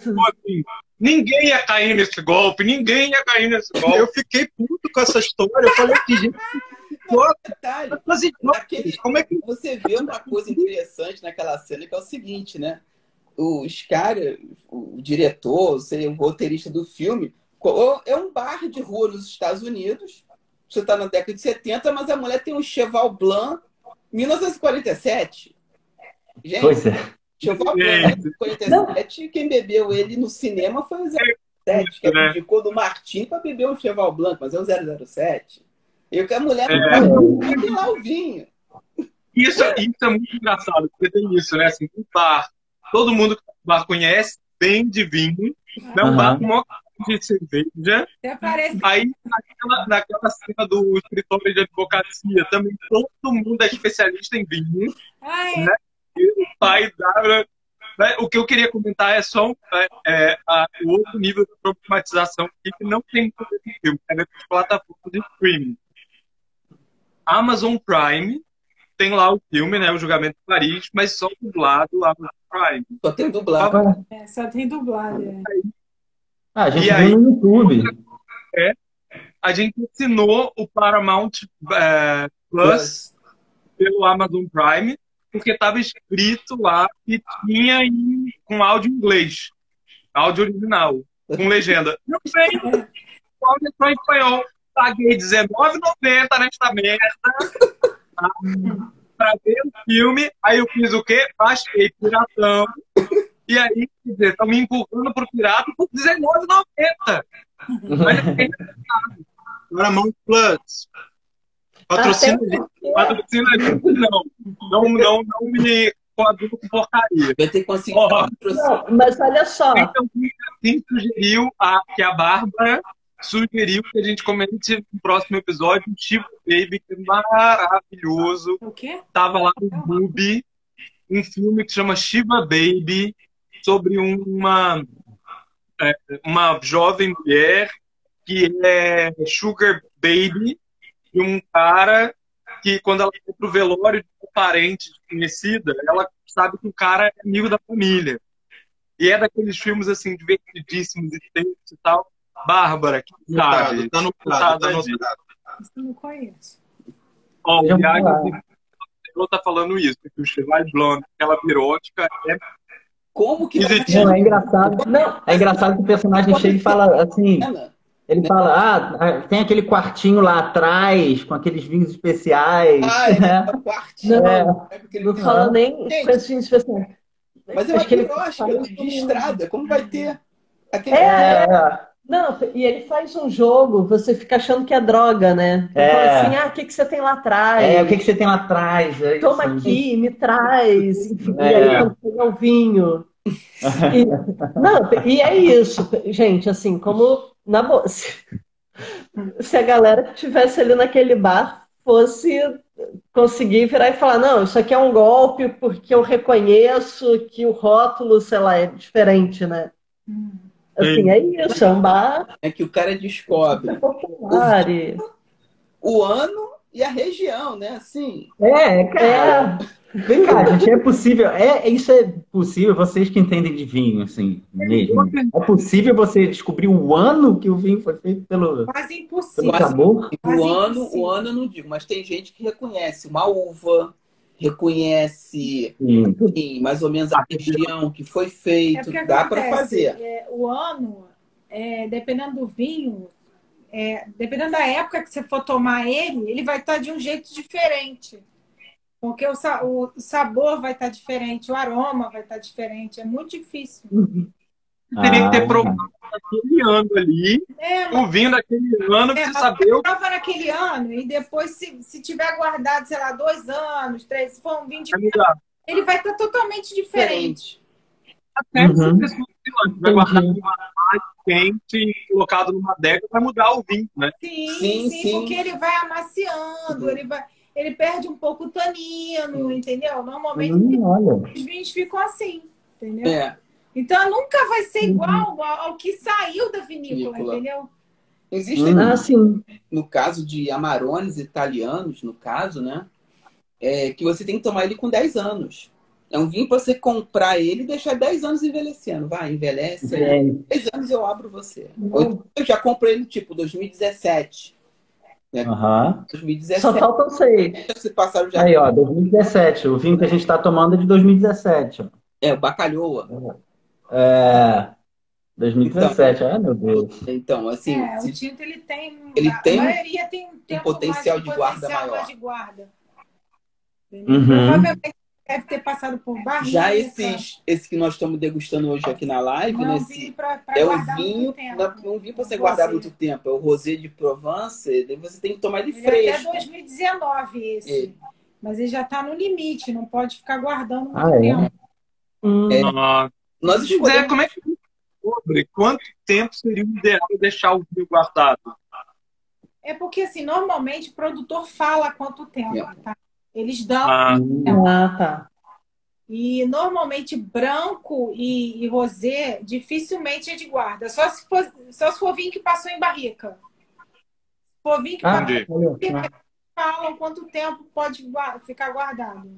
Speaker 1: Ninguém ia cair nesse golpe, ninguém ia cair nesse golpe.
Speaker 7: Eu fiquei puto com essa história. Eu falei que, gente,
Speaker 5: Detalhe,
Speaker 7: mas idiotas,
Speaker 5: Aquele-
Speaker 7: como é que
Speaker 5: você vê uma coisa interessante naquela cena que é o seguinte, né? Os caras, o diretor, sei, o roteirista do filme, é um bar de rua nos Estados Unidos. Você está na década de 70, mas a mulher tem um Cheval Blanc 1947. Gente,
Speaker 4: Pois é.
Speaker 5: Cheval Blanc 1947, quem bebeu ele no cinema foi o 007, que
Speaker 1: É.
Speaker 5: abdicou do Martin para beber um Cheval Blanc, mas é o 007. E que a mulher
Speaker 1: É.
Speaker 5: não tem lá o vinho.
Speaker 1: Isso, isso é muito engraçado, porque tem isso, né? Assim, um bar, todo mundo que o bar conhece, bem de vinho, não é um
Speaker 4: Aham.
Speaker 1: bar com maior de cerveja. Aí, naquela, naquela cena do escritório de advocacia, também todo mundo é especialista em vinho.
Speaker 3: Ah, é.
Speaker 1: Da. né, O que eu queria comentar é só um- é, é, a- o outro nível de problematização aqui que não tem muito nesse filme, é nas plataformas de streaming. Amazon Prime tem lá o filme, né, o Julgamento de Paris, mas só dublado Amazon Prime.
Speaker 5: Só tem dublado.
Speaker 3: É, só tem dublado. é.
Speaker 4: Ah, a gente
Speaker 1: E aí-
Speaker 4: viu no YouTube.
Speaker 1: A gente assinou o Paramount é, Plus
Speaker 5: Plus.
Speaker 1: pelo Amazon Prime, porque estava escrito lá que tinha com áudio em inglês, áudio original, com legenda. Não tem, o áudio só em espanhol. Paguei R$19,90 nesta merda tá? pra ver o filme. Aí eu fiz o quê? Baixei Piratão. E aí, quer dizer, estão me empurrando pro pirata por R$19,90. Mas eu tenho Paramount Plus. Patrocina a gente. Patrocina a gente, não. Não, não, não me coaduna com porcaria.
Speaker 5: Vai ter que conseguir patrocínio.
Speaker 6: Não, mas olha só,
Speaker 1: Então, quem sugeriu a, que a Bárbara sugeriu que a gente comente no próximo episódio o Chivo Baby, que é maravilhoso.
Speaker 3: O quê?
Speaker 1: Tava lá no Mubi, um filme que chama Shiva Baby, sobre uma, é, uma jovem mulher que é Sugar Baby e um cara que, quando ela vai pro velório de uma parente desconhecida, ela sabe que o cara é amigo da família. E é daqueles filmes, assim, divertidíssimos e tensos e tal. Bárbara, que sabe?
Speaker 7: Tá no
Speaker 1: Tá
Speaker 7: tá no.
Speaker 3: Isso eu não conheço.
Speaker 1: Ó, o Iago tá falando isso, que o Chevalier Blonde, aquela pirótica, é
Speaker 5: Como que
Speaker 1: Positivo.
Speaker 4: Não, é engraçado.
Speaker 6: não,
Speaker 4: É engraçado que o personagem chega e fala assim.
Speaker 5: Ana,
Speaker 4: Ele fala, ah, tem aquele quartinho lá atrás, com aqueles vinhos especiais.
Speaker 5: Ah, é
Speaker 4: né?
Speaker 5: uma quartinha.
Speaker 6: Não.
Speaker 5: É porque ele
Speaker 6: não fala nem
Speaker 5: Gente.
Speaker 6: com esse filme especial.
Speaker 5: Mas é uma
Speaker 6: Acho que ele
Speaker 5: de
Speaker 6: um-
Speaker 5: estrada. Como vai ter? Aquele...
Speaker 6: É,
Speaker 4: É,
Speaker 6: Não, e ele faz um jogo, você fica achando que é droga, né? Ele
Speaker 4: É.
Speaker 6: fala assim, ah, o que, que você tem lá atrás?
Speaker 4: é, o que, que você tem lá atrás? É isso.
Speaker 6: Toma aqui, me traz.
Speaker 4: É.
Speaker 6: E aí chega o vinho. E, não, e é isso, gente, assim, como na boa, se, a galera que estivesse ali naquele bar fosse conseguir virar e falar, não, isso aqui é um golpe porque eu reconheço que o rótulo, sei lá, é diferente, né?
Speaker 3: Hum.
Speaker 6: Assim, é isso, é um bar
Speaker 5: É que o cara descobre
Speaker 6: popular. E...
Speaker 5: o ano e a região, né? Assim,
Speaker 4: É, cara.
Speaker 6: É,
Speaker 4: Vem cá, gente, é possível. É, isso é possível, vocês que entendem de vinho, assim, mesmo. É possível você descobrir o ano que o vinho foi feito pelo,
Speaker 3: Quase
Speaker 4: pelo
Speaker 3: impossível.
Speaker 5: Quase-
Speaker 4: sabor?
Speaker 3: Quase
Speaker 5: o ano,
Speaker 3: impossível.
Speaker 5: o ano eu não digo, mas tem gente que reconhece uma uva, reconhece enfim, mais ou menos a região que foi
Speaker 3: É
Speaker 5: feito,
Speaker 3: porque
Speaker 5: dá para fazer.
Speaker 3: é, o ano, é, dependendo do vinho, é, dependendo da época que você for tomar ele, ele vai estar de um jeito diferente. Porque o, sa- o sabor vai estar diferente, o aroma vai estar diferente. É muito difícil.
Speaker 1: teria que ter
Speaker 4: Ah.
Speaker 1: provado naquele ano ali,
Speaker 3: É,
Speaker 1: o vinho daquele ano, pra
Speaker 3: É,
Speaker 1: você
Speaker 3: mas
Speaker 1: saber o
Speaker 3: prova naquele ano e depois, se, se tiver guardado, sei lá, dois anos, três, se for um vinho de
Speaker 1: mudar.
Speaker 3: ele vai estar totalmente diferente.
Speaker 1: Até se
Speaker 4: Uhum.
Speaker 1: sei lá, vai guardar numa mais quente e colocado numa adega, vai mudar o vinho, né?
Speaker 3: Sim,
Speaker 5: Sim,
Speaker 3: sim,
Speaker 5: sim.
Speaker 3: porque ele vai amaciando, ele vai, ele perde um pouco o tanino, entendeu? Normalmente os vinhos ficam assim, entendeu?
Speaker 5: É.
Speaker 3: Então nunca vai ser
Speaker 4: Uhum.
Speaker 3: igual ao, ao que saiu da vinícola,
Speaker 5: Vinícola.
Speaker 3: entendeu?
Speaker 5: Existem,
Speaker 6: ah, sim.
Speaker 5: no caso de Amarones italianos, no caso, né? É que você tem que tomar ele com 10 anos. É um vinho para você comprar ele e deixar 10 anos envelhecendo. Vai, envelhece.
Speaker 4: É,
Speaker 5: 10 anos eu abro você. Eu já comprei ele tipo 2017.
Speaker 4: Aham.
Speaker 5: 2017.
Speaker 6: Só faltam seis.
Speaker 5: Se passaram já.
Speaker 4: Aí, ó, 2017. O vinho que a gente tá tomando é de 2017. ó.
Speaker 5: É, o bacalhoa.
Speaker 4: É. 2017, ai meu Deus.
Speaker 5: Então, assim,
Speaker 3: é,
Speaker 5: se-
Speaker 3: o tinto ele tem.
Speaker 5: Ele
Speaker 3: a
Speaker 5: tem um
Speaker 3: maioria tem um tempo
Speaker 5: potencial
Speaker 3: mais,
Speaker 5: de guarda
Speaker 3: potencial
Speaker 5: maior.
Speaker 3: mais de guarda.
Speaker 4: Uhum.
Speaker 3: Provavelmente deve ter passado por barriga.
Speaker 5: já esses, esse que nós estamos degustando hoje aqui na live,
Speaker 3: não
Speaker 5: nesse,
Speaker 3: vinho pra, pra
Speaker 5: é um
Speaker 3: guardar
Speaker 5: vinho,
Speaker 3: muito tempo.
Speaker 5: não, não vinho para você guardar muito tempo. É o rosé de Provence, você tem que tomar ele
Speaker 3: Ele é até
Speaker 5: fresco.
Speaker 3: 2019 esse. Mas ele já está no limite, não pode ficar guardando muito
Speaker 4: Ah, é?
Speaker 3: tempo.
Speaker 6: Hum,
Speaker 5: É.
Speaker 1: Ah,
Speaker 5: Nós
Speaker 1: Zé,
Speaker 5: escolhemos,
Speaker 1: como é que sobre quanto tempo seria o ideal deixar o vinho guardado.
Speaker 3: É porque, assim, normalmente o produtor fala quanto tempo, tá? Eles dão.
Speaker 1: Ah,
Speaker 6: Ah, tá.
Speaker 3: E normalmente branco e, e rosé dificilmente é de guarda. Só se for, só se for vinho que passou em barrica. Se for vinho que
Speaker 4: Ah,
Speaker 3: passou
Speaker 1: Entendi.
Speaker 3: em barrica, falam quanto tempo pode gua- ficar guardado.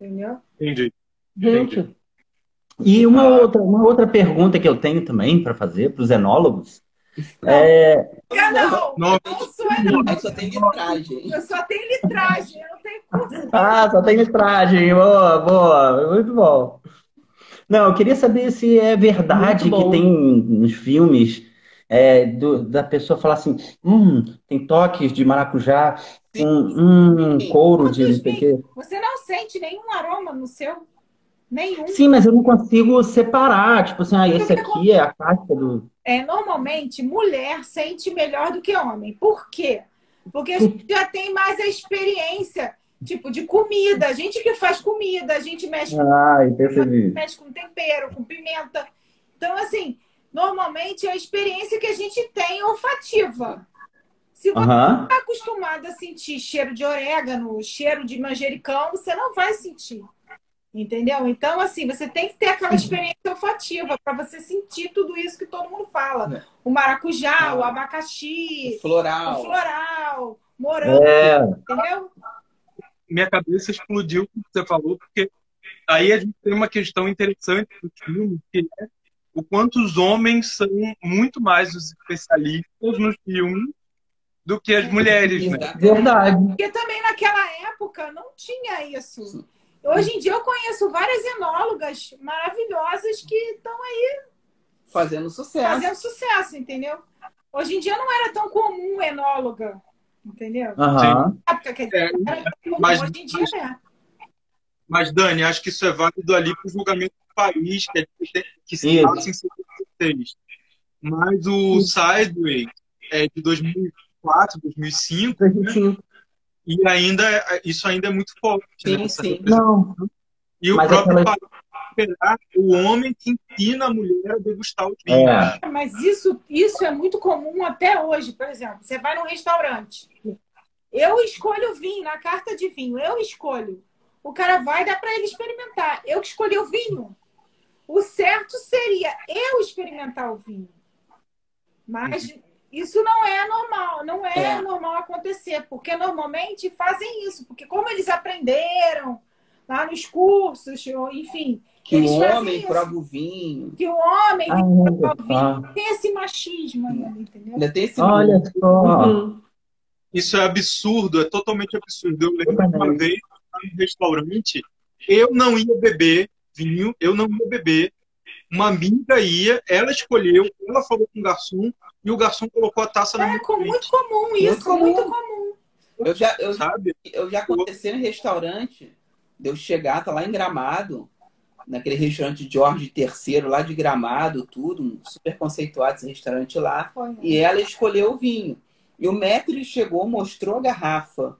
Speaker 3: Entendeu?
Speaker 1: entendi.
Speaker 6: Gente,
Speaker 4: E uma outra, uma outra pergunta que eu tenho também para fazer para os enólogos é,
Speaker 3: Eu não,
Speaker 1: Não.
Speaker 3: eu não sou enóloga.
Speaker 5: Aí só tem litragem.
Speaker 3: Eu só tenho litragem, eu não tenho curso.
Speaker 4: Ah, só tem litragem. Boa, boa. Muito bom. Não, eu queria saber se é verdade que tem nos filmes é, do- da pessoa falar assim, hum, tem toques de maracujá, um, um couro de não sei o quê.
Speaker 3: Você não sente nenhum aroma no seu? Nenhum.
Speaker 4: Sim, mas eu não consigo separar. Tipo assim, ah, esse aqui é a casca do.
Speaker 3: É, normalmente, mulher sente melhor do que homem. Por quê? Porque a gente já tem mais a experiência, tipo, de comida. A gente que faz comida, a gente mexe,
Speaker 4: Ah, eu percebi.
Speaker 3: mexe com tempero, com pimenta. Então, assim, normalmente é a experiência que a gente tem olfativa. Se você
Speaker 4: Aham.
Speaker 3: está acostumado a sentir cheiro de orégano, cheiro de manjericão, você não vai sentir. Entendeu? Então, assim, você tem que ter aquela experiência olfativa para você sentir tudo isso que todo mundo fala. O maracujá, o abacaxi, o
Speaker 5: Floral.
Speaker 3: floral, morango,
Speaker 4: É,
Speaker 3: entendeu?
Speaker 1: Minha cabeça explodiu com o que você falou, porque aí a gente tem uma questão interessante do filme, que é o quanto os homens são muito mais os especialistas no filme do que as mulheres, né?
Speaker 4: Verdade.
Speaker 3: Porque também naquela época não tinha isso. Hoje em dia eu conheço várias enólogas maravilhosas que estão
Speaker 5: Fazendo sucesso.
Speaker 3: fazendo sucesso, entendeu? Hoje em dia não era tão comum enóloga, entendeu?
Speaker 4: Aham.
Speaker 3: Na época, quer dizer,
Speaker 1: É,
Speaker 3: era tão comum,
Speaker 1: mas-
Speaker 3: hoje em dia é.
Speaker 1: Mas, Dani, acho que isso é válido ali para o julgamento do país, que, é de- que se passa em 76. Mas o Sideways é de 2004, 2005,
Speaker 4: 2005.
Speaker 1: E ainda isso ainda é muito forte.
Speaker 5: Sim,
Speaker 1: né,
Speaker 5: sim.
Speaker 4: Não,
Speaker 1: E o
Speaker 4: Mas
Speaker 1: próprio
Speaker 4: aquela-
Speaker 1: o homem que ensina a mulher a degustar os vinhos.
Speaker 4: é.
Speaker 3: Mas isso, isso é muito comum até hoje. Por exemplo, você vai num restaurante. Eu escolho o vinho, na carta de vinho, eu escolho. O cara vai dar para ele experimentar. Eu que escolhi o vinho. O certo seria eu experimentar o vinho. Mas isso não é normal, não é,
Speaker 5: É.
Speaker 3: normal acontecer, porque normalmente fazem isso, porque como eles aprenderam lá nos cursos, enfim,
Speaker 5: Que
Speaker 3: eles
Speaker 5: o homem
Speaker 3: isso.
Speaker 5: prova o vinho.
Speaker 3: que o homem
Speaker 4: Ah,
Speaker 3: tem que provar o vinho. Tem esse machismo ainda, entendeu?
Speaker 5: Ainda tem esse
Speaker 4: Olha só.
Speaker 6: Uhum.
Speaker 1: Isso é absurdo, é totalmente absurdo. Eu lembro
Speaker 4: Totalmente.
Speaker 1: uma vez no restaurante, eu não ia beber vinho, eu não ia beber. Uma amiga ia, ela escolheu, ela falou com o garçom e o garçom colocou a taça na
Speaker 3: É
Speaker 1: minha
Speaker 3: com-
Speaker 1: frente,
Speaker 3: muito comum isso,
Speaker 5: comum.
Speaker 3: muito comum.
Speaker 5: Eu já, eu,
Speaker 1: sabe?
Speaker 5: eu já aconteceu em restaurante, de eu chegar, tá lá em Gramado, naquele restaurante Jorge III, lá de Gramado, tudo, um super conceituado esse restaurante lá.
Speaker 3: Foi, né?
Speaker 5: E ela escolheu o vinho. E o maître chegou, mostrou a garrafa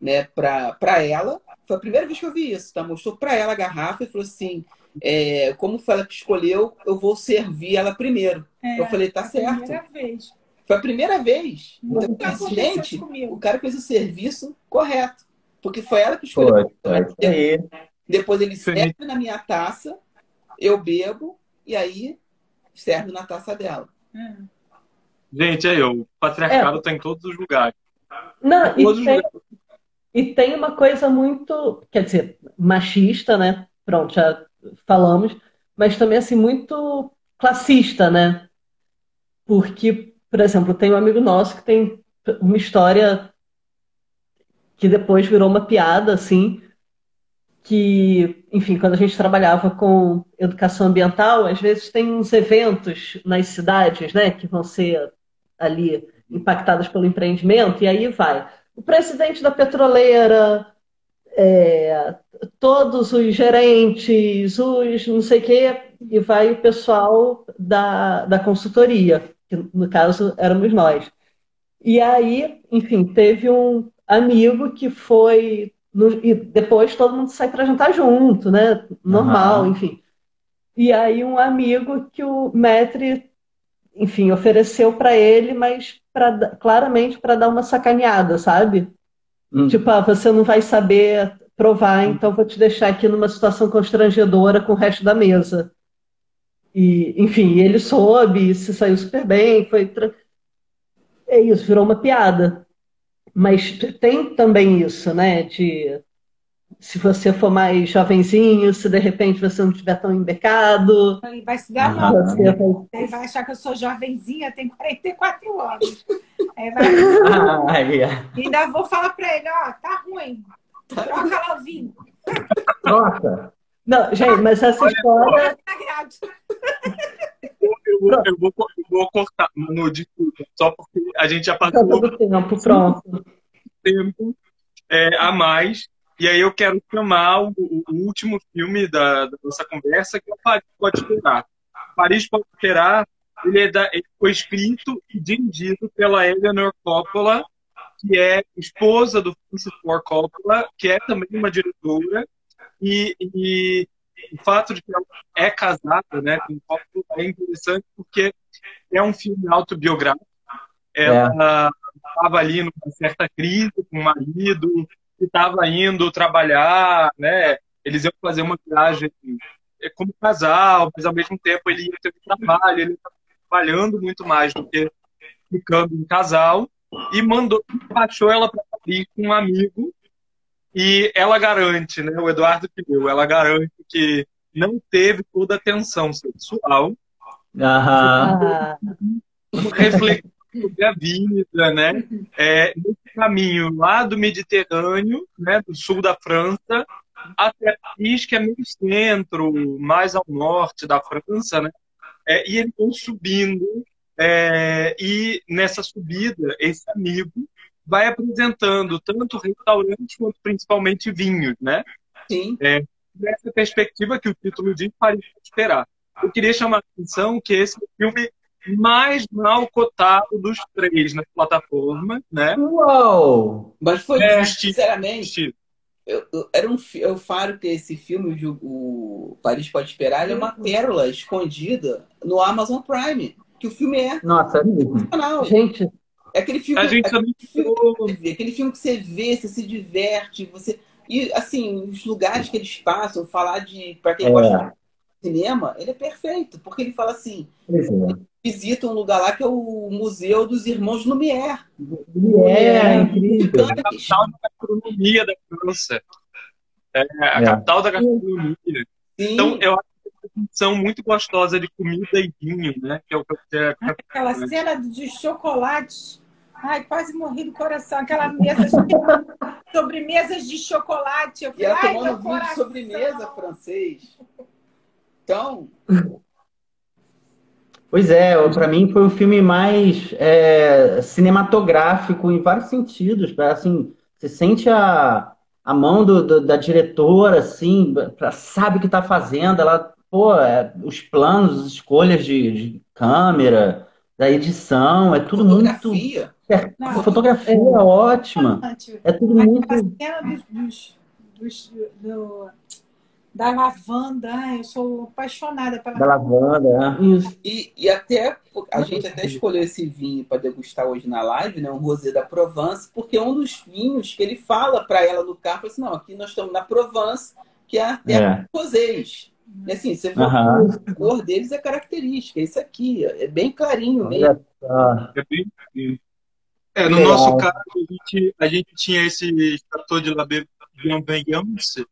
Speaker 5: né, pra, pra ela. Foi a primeira vez que eu vi isso, tá? Mostrou pra ela a garrafa e falou assim: é, como foi ela que escolheu, eu vou servir ela primeiro.
Speaker 3: É,
Speaker 5: eu falei, tá
Speaker 3: a
Speaker 5: certo.
Speaker 3: Primeira vez.
Speaker 5: Foi a primeira vez. Então, eu gente,
Speaker 3: comigo.
Speaker 5: o cara fez o serviço correto. Porque foi ela que escolheu.
Speaker 4: Aí.
Speaker 5: Depois ele serve na minha taça, eu bebo, e aí serve na taça dela.
Speaker 3: É.
Speaker 1: Gente, aí, o patriarcado tá em todos os lugares.
Speaker 6: Não, e tem,
Speaker 1: lugares.
Speaker 6: e tem uma coisa muito, quer dizer, machista, né? Pronto, já falamos, mas também assim muito classista, né? Porque, por exemplo, tem um amigo nosso que tem uma história que depois virou uma piada, assim, que, enfim, quando a gente trabalhava com educação ambiental, às vezes tem uns eventos nas cidades, né, que vão ser ali impactadas pelo empreendimento, e aí vai o presidente da petroleira, é, todos os gerentes, os não sei o quê, e vai o pessoal da, da consultoria, que no caso éramos nós. E aí, enfim, teve um amigo que foi. no- e depois todo mundo sai para jantar junto, né? Normal,
Speaker 4: Aham.
Speaker 6: enfim. E aí um amigo que o Metri, enfim, ofereceu para ele, mas pra, claramente para dar uma sacaneada, sabe?
Speaker 4: Hum.
Speaker 6: Tipo, ah, você não vai saber provar, então vou te deixar aqui numa situação constrangedora com o resto da mesa. E, enfim, ele soube, se saiu super bem, foi. tra- É isso, virou uma piada. Mas tem também isso, né? De se você for mais jovenzinho, se de repente você não estiver tão embecado,
Speaker 3: Ele vai se dar mal.
Speaker 6: vai.
Speaker 3: Ele vai achar que eu sou jovenzinha, tenho 44 anos. Aí vai-
Speaker 4: Ai,
Speaker 3: ainda vou falar pra ele, ó, tá ruim. Troca lá o vinho.
Speaker 4: troca.
Speaker 6: Não, gente, mas essa história.
Speaker 3: Tá.
Speaker 1: Eu, vou- eu vou, eu vou cortar, Manu, desculpa, só porque a gente já passou
Speaker 6: Todo do tempo, pronto.
Speaker 1: tempo é, a mais. E aí eu quero chamar o, o último filme da, da nossa conversa, que é o Paris Pode Esperar. Paris Pode Esperar, ele, é da- ele foi escrito e dirigido pela Eleanor Coppola, que é esposa do Francis Ford Coppola, que é também uma diretora. E, e o fato de que ela é casada né, com Coppola é interessante porque é um filme autobiográfico. Ela estava ali numa certa crise com o marido, que estava indo trabalhar, né? Eles iam fazer uma viagem eh, como casal, mas ao mesmo tempo ele ia ter um trabalho, ele estava trabalhando muito mais do que ficando em casal, e mandou, baixou ela para Paris com um amigo, e ela garante, né? O Eduardo Pneu, ela garante que não teve toda a tensão sexual,
Speaker 4: Aham.
Speaker 6: Ah,
Speaker 1: reflexão sobre a vida, né? É, nesse caminho lá do Mediterrâneo, né, do sul da França, até Paris, que é meio centro, mais ao norte da França, né? É, e eles vão subindo, é, e nessa subida, esse amigo vai apresentando tanto restaurantes quanto principalmente vinhos, né?
Speaker 5: Sim.
Speaker 1: nessa perspectiva que o título diz, Paris Esperar. Eu queria chamar a atenção que esse é filme mais mal cotado dos três na plataforma, né?
Speaker 4: Uou!
Speaker 5: Mas foi,
Speaker 1: É,
Speaker 5: sinceramente, eu, eu- era um, eu falo que esse filme, o, o Paris Pode Esperar, ele é uma pérola escondida no Amazon Prime. Que o filme é
Speaker 4: Nossa, é
Speaker 6: gente,
Speaker 5: É aquele filme,
Speaker 1: A gente
Speaker 5: aquele,
Speaker 1: também
Speaker 5: filme
Speaker 1: ficou-
Speaker 5: que você vê, aquele filme que você vê, você se diverte, você. E assim, os lugares que eles passam, falar de. Para quem
Speaker 4: É.
Speaker 5: gosta de cinema, ele é perfeito, porque ele fala assim:
Speaker 4: é.
Speaker 5: Visita um lugar lá que é o Museu dos Irmãos Lumière.
Speaker 4: É, incrível.
Speaker 1: a capital da gastronomia da França. É a
Speaker 4: É.
Speaker 1: capital da gastronomia.
Speaker 5: Sim,
Speaker 1: Então, eu acho que é uma definição muito gostosa de comida e vinho, né? Que é o que eu quero.
Speaker 3: Aquela cena de chocolate. Ai, quase morri do coração. Aquela mesa de sobremesas de chocolate. Eu
Speaker 5: e
Speaker 3: falei,
Speaker 5: ela
Speaker 3: ai,
Speaker 5: tomando vinho de sobremesa francês. Então,
Speaker 4: Pois é, para mim foi o filme mais é, cinematográfico em vários sentidos. Assim, você sente a, a mão do- do- da diretora, assim, sabe o que está fazendo. Ela, pô, é, os planos, as escolhas de, de câmera, da edição, é tudo muito.
Speaker 5: fotografia.
Speaker 4: A fotografia é ótima. É tudo muito.
Speaker 3: Aquela cena dos, dos, dos- do- da lavanda. Ai, eu sou apaixonada pela
Speaker 4: Da lavanda, é.
Speaker 6: isso.
Speaker 5: E, e até a gente até escolheu esse vinho para degustar hoje na live, né? Um rosé da Provence, porque é um dos vinhos que ele fala para ela no carro, fala assim, não, aqui nós estamos na Provence, que é a terra
Speaker 4: É.
Speaker 5: dos rosés. E assim, você vê
Speaker 4: Aham.
Speaker 5: a cor deles é característica, é isso aqui, é bem clarinho mesmo.
Speaker 1: É bem assim. É, no
Speaker 4: Legal.
Speaker 1: nosso caso, a gente, a gente tinha esse Chateau de la Bienveillance,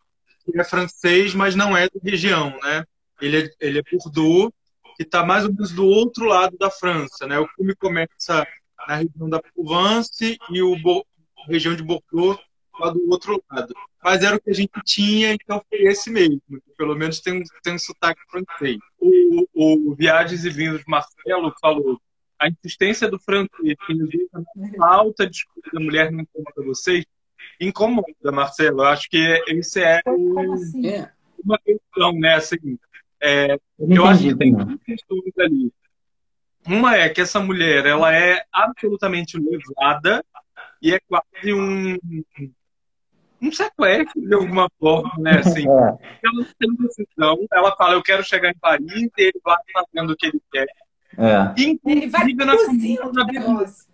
Speaker 1: que é francês, mas não é da região, né? Ele é, ele é Bordeaux, que está mais ou menos do outro lado da França, né? O filme começa na região da Provence e o Bo- a região de Bordeaux lá do outro lado. Mas era o que a gente tinha, então foi esse mesmo. Pelo menos tem um, tem um sotaque francês. O, o Viagens e Vinhos Marcelo falou a insistência do francês que resulta na alta disputa da mulher não incomoda vocês, incomoda, Marcelo. Eu acho que esse é
Speaker 3: assim?
Speaker 5: É.
Speaker 1: uma questão, né? Assim, é,
Speaker 4: Eu
Speaker 1: acho que tem duas questões ali. Uma é que essa mulher, ela é absolutamente levada e é quase um, um sequestro de alguma forma, né? Assim,
Speaker 4: É.
Speaker 1: ela não tem decisão, ela fala, eu quero chegar em Paris, e ele vai fazendo o que ele quer.
Speaker 4: É.
Speaker 3: Ele vai
Speaker 1: Inclusive na
Speaker 3: negócio.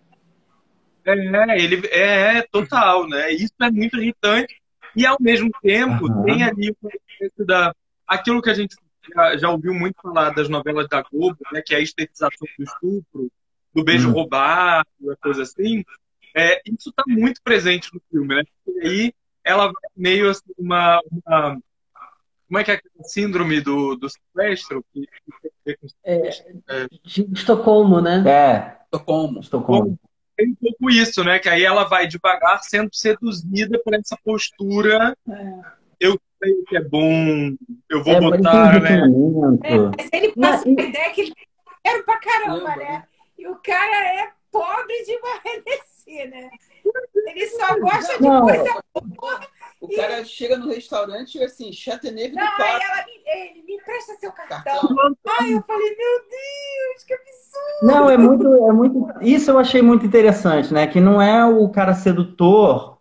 Speaker 1: É, ele é, é total, né? Isso é muito irritante. E ao mesmo tempo
Speaker 4: Aham.
Speaker 1: tem ali o conceito da aquilo que a gente já, já ouviu muito falar das novelas da Globo, né? Que é a estetização do estupro, do beijo
Speaker 4: Hum.
Speaker 1: roubado, uma coisa assim. É, isso está muito presente no filme, né? E aí ela vai meio assim uma, uma como é que é a síndrome do, do sequestro? Que, que tem a ver com
Speaker 6: É, de Estocolmo, né?
Speaker 4: É,
Speaker 5: Estocolmo.
Speaker 4: Estocolmo.
Speaker 1: Tem um pouco isso, né? Que aí ela vai devagar sendo seduzida por essa postura. Eu sei o que é bom, eu vou
Speaker 4: É, tem
Speaker 1: botar, né?
Speaker 3: É, mas ele passa
Speaker 6: e-
Speaker 3: a ideia que ele quer pra caramba,
Speaker 5: Lembra,
Speaker 3: né? E o cara é pobre de emagrecer, né? Ele só gosta de
Speaker 4: Não.
Speaker 3: coisa
Speaker 5: O cara chega no restaurante e assim,
Speaker 3: aí
Speaker 5: prato.
Speaker 3: ela me, ele me empresta seu cartão.
Speaker 5: Cartão.
Speaker 3: Ai, eu falei, meu Deus, que absurdo.
Speaker 4: Não, é muito, é muito. Isso eu achei muito interessante, né? Que não é o cara sedutor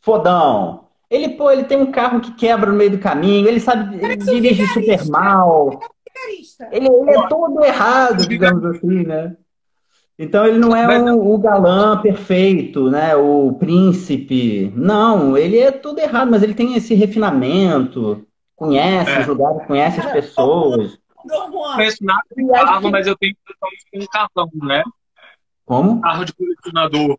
Speaker 4: fodão. Ele, pô, ele tem um carro que quebra no meio do caminho, ele sabe, ele dirige super mal. Ele, ele é todo errado, digamos assim, né? Então ele não é o, o galã perfeito, né? O príncipe. Não, ele é tudo errado, mas ele tem esse refinamento, conhece
Speaker 1: É.
Speaker 4: os lugares, conhece as pessoas.
Speaker 3: Dom
Speaker 1: Não conheço nada de carro, mas eu tenho impressão de ter um cartão, né?
Speaker 4: Como?
Speaker 1: Carro de colecionador.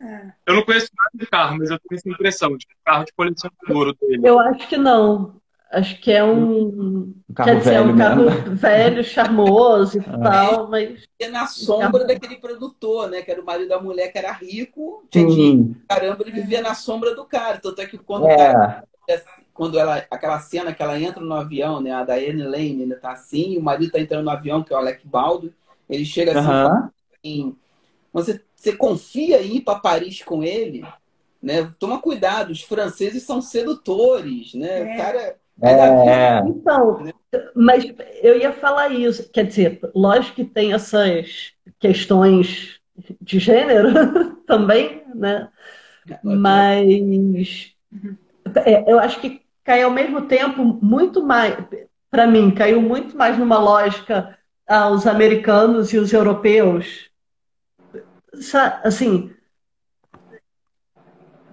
Speaker 3: É.
Speaker 1: Eu não conheço nada de carro, mas eu tenho essa impressão de carro de colecionador dele.
Speaker 6: Eu acho que não. Acho que é um.
Speaker 4: Um carro
Speaker 6: quer dizer, é
Speaker 4: velho
Speaker 6: um carro
Speaker 4: mesmo.
Speaker 6: velho, charmoso e
Speaker 4: Ah.
Speaker 6: tal, mas.
Speaker 5: E na sombra daquele produtor, né? Que era o marido da mulher que era rico, tinha dinheiro, caramba, ele vivia na sombra do cara. Tanto é que quando o cara
Speaker 4: é.
Speaker 5: quando ela, aquela cena que ela entra no avião, né? A Diane Lane ainda tá assim, e o marido tá entrando no avião, que é o Alec Baldwin, ele chega assim, assim, você, você confia em ir para Paris com ele? Né? Toma cuidado, os franceses são sedutores, né?
Speaker 3: É.
Speaker 5: O cara
Speaker 4: É,
Speaker 6: Então, mas eu ia falar isso. Quer dizer, lógico que tem essas questões de gênero também, né? Mas é, eu acho que cai ao mesmo tempo muito mais, para mim, caiu muito mais numa lógica aos americanos e os europeus. Assim,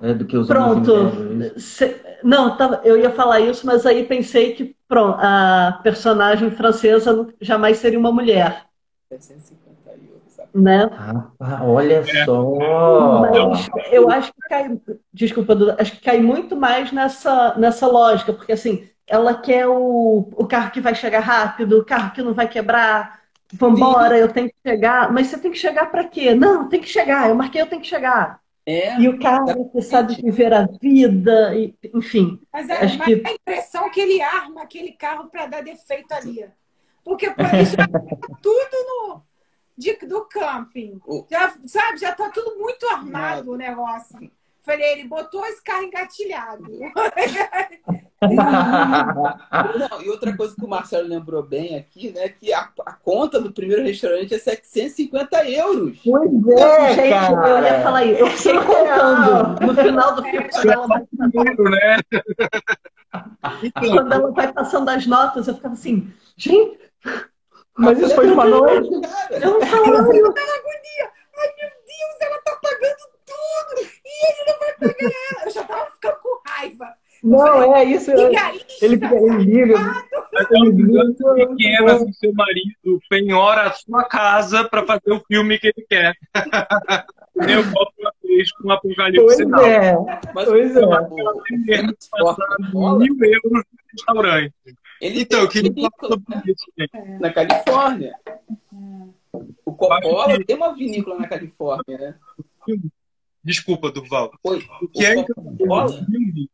Speaker 4: é do que os
Speaker 6: Pronto.
Speaker 4: homens invejam,
Speaker 6: Se- Não, tava- eu ia falar isso, mas aí pensei que pronto, a personagem francesa jamais seria uma mulher,
Speaker 5: 750 euros, sabe?
Speaker 6: né?
Speaker 4: Rapaz, olha só.
Speaker 6: Mas eu acho que cai, desculpa, Duda, acho que cai muito mais nessa, nessa lógica, porque assim, ela quer o, o carro que vai chegar rápido, o carro que não vai quebrar. Vambora, eu tenho que chegar. Mas você tem que chegar para quê? Não, tem que chegar. Eu marquei, eu tenho que chegar.
Speaker 5: É,
Speaker 6: E o cara que sabe viver a vida, e, enfim.
Speaker 3: Mas, a,
Speaker 6: Acho
Speaker 3: mas
Speaker 6: que-
Speaker 3: a impressão que ele arma aquele carro para dar defeito ali. Porque pô, ele já tudo no, de- do camping. Já, sabe, já tá tudo muito armado o negócio. Falei, ele botou esse carro engatilhado.
Speaker 5: Não, e outra coisa que o Marcelo lembrou bem aqui, né? Que a, a conta do primeiro restaurante é 750 euros.
Speaker 4: Pois é,
Speaker 6: Gente,
Speaker 4: cara.
Speaker 6: eu ia falar isso. Eu fiquei contando. No final do filme, quando ela, vai,
Speaker 1: né?
Speaker 6: Quando ela vai passando as notas, eu ficava assim, gente, mas isso foi uma noite?
Speaker 5: Cara,
Speaker 6: Eu não salário.
Speaker 3: Ai, meu Deus, ela tá pagando tudo! E ele não vai pagar ela! Eu já tava ficando com raiva.
Speaker 4: Não, é isso. Ele, liga.
Speaker 1: é um grande pequeno, assim, seu marido penhora a sua casa para fazer o filme que ele quer. Eu volto uma vez com o Apocalipse
Speaker 4: Pois é.
Speaker 5: mas
Speaker 4: Pois
Speaker 5: o-
Speaker 4: é.
Speaker 1: mil euros no restaurante.
Speaker 5: ele
Speaker 1: Então, eu queria falar sobre isso, gente.
Speaker 5: na Califórnia. O Coppola tem uma vinícola na Califórnia, né?
Speaker 1: Desculpa, Durval.
Speaker 5: Oi.
Speaker 1: O que é
Speaker 5: O Coppola?
Speaker 1: filme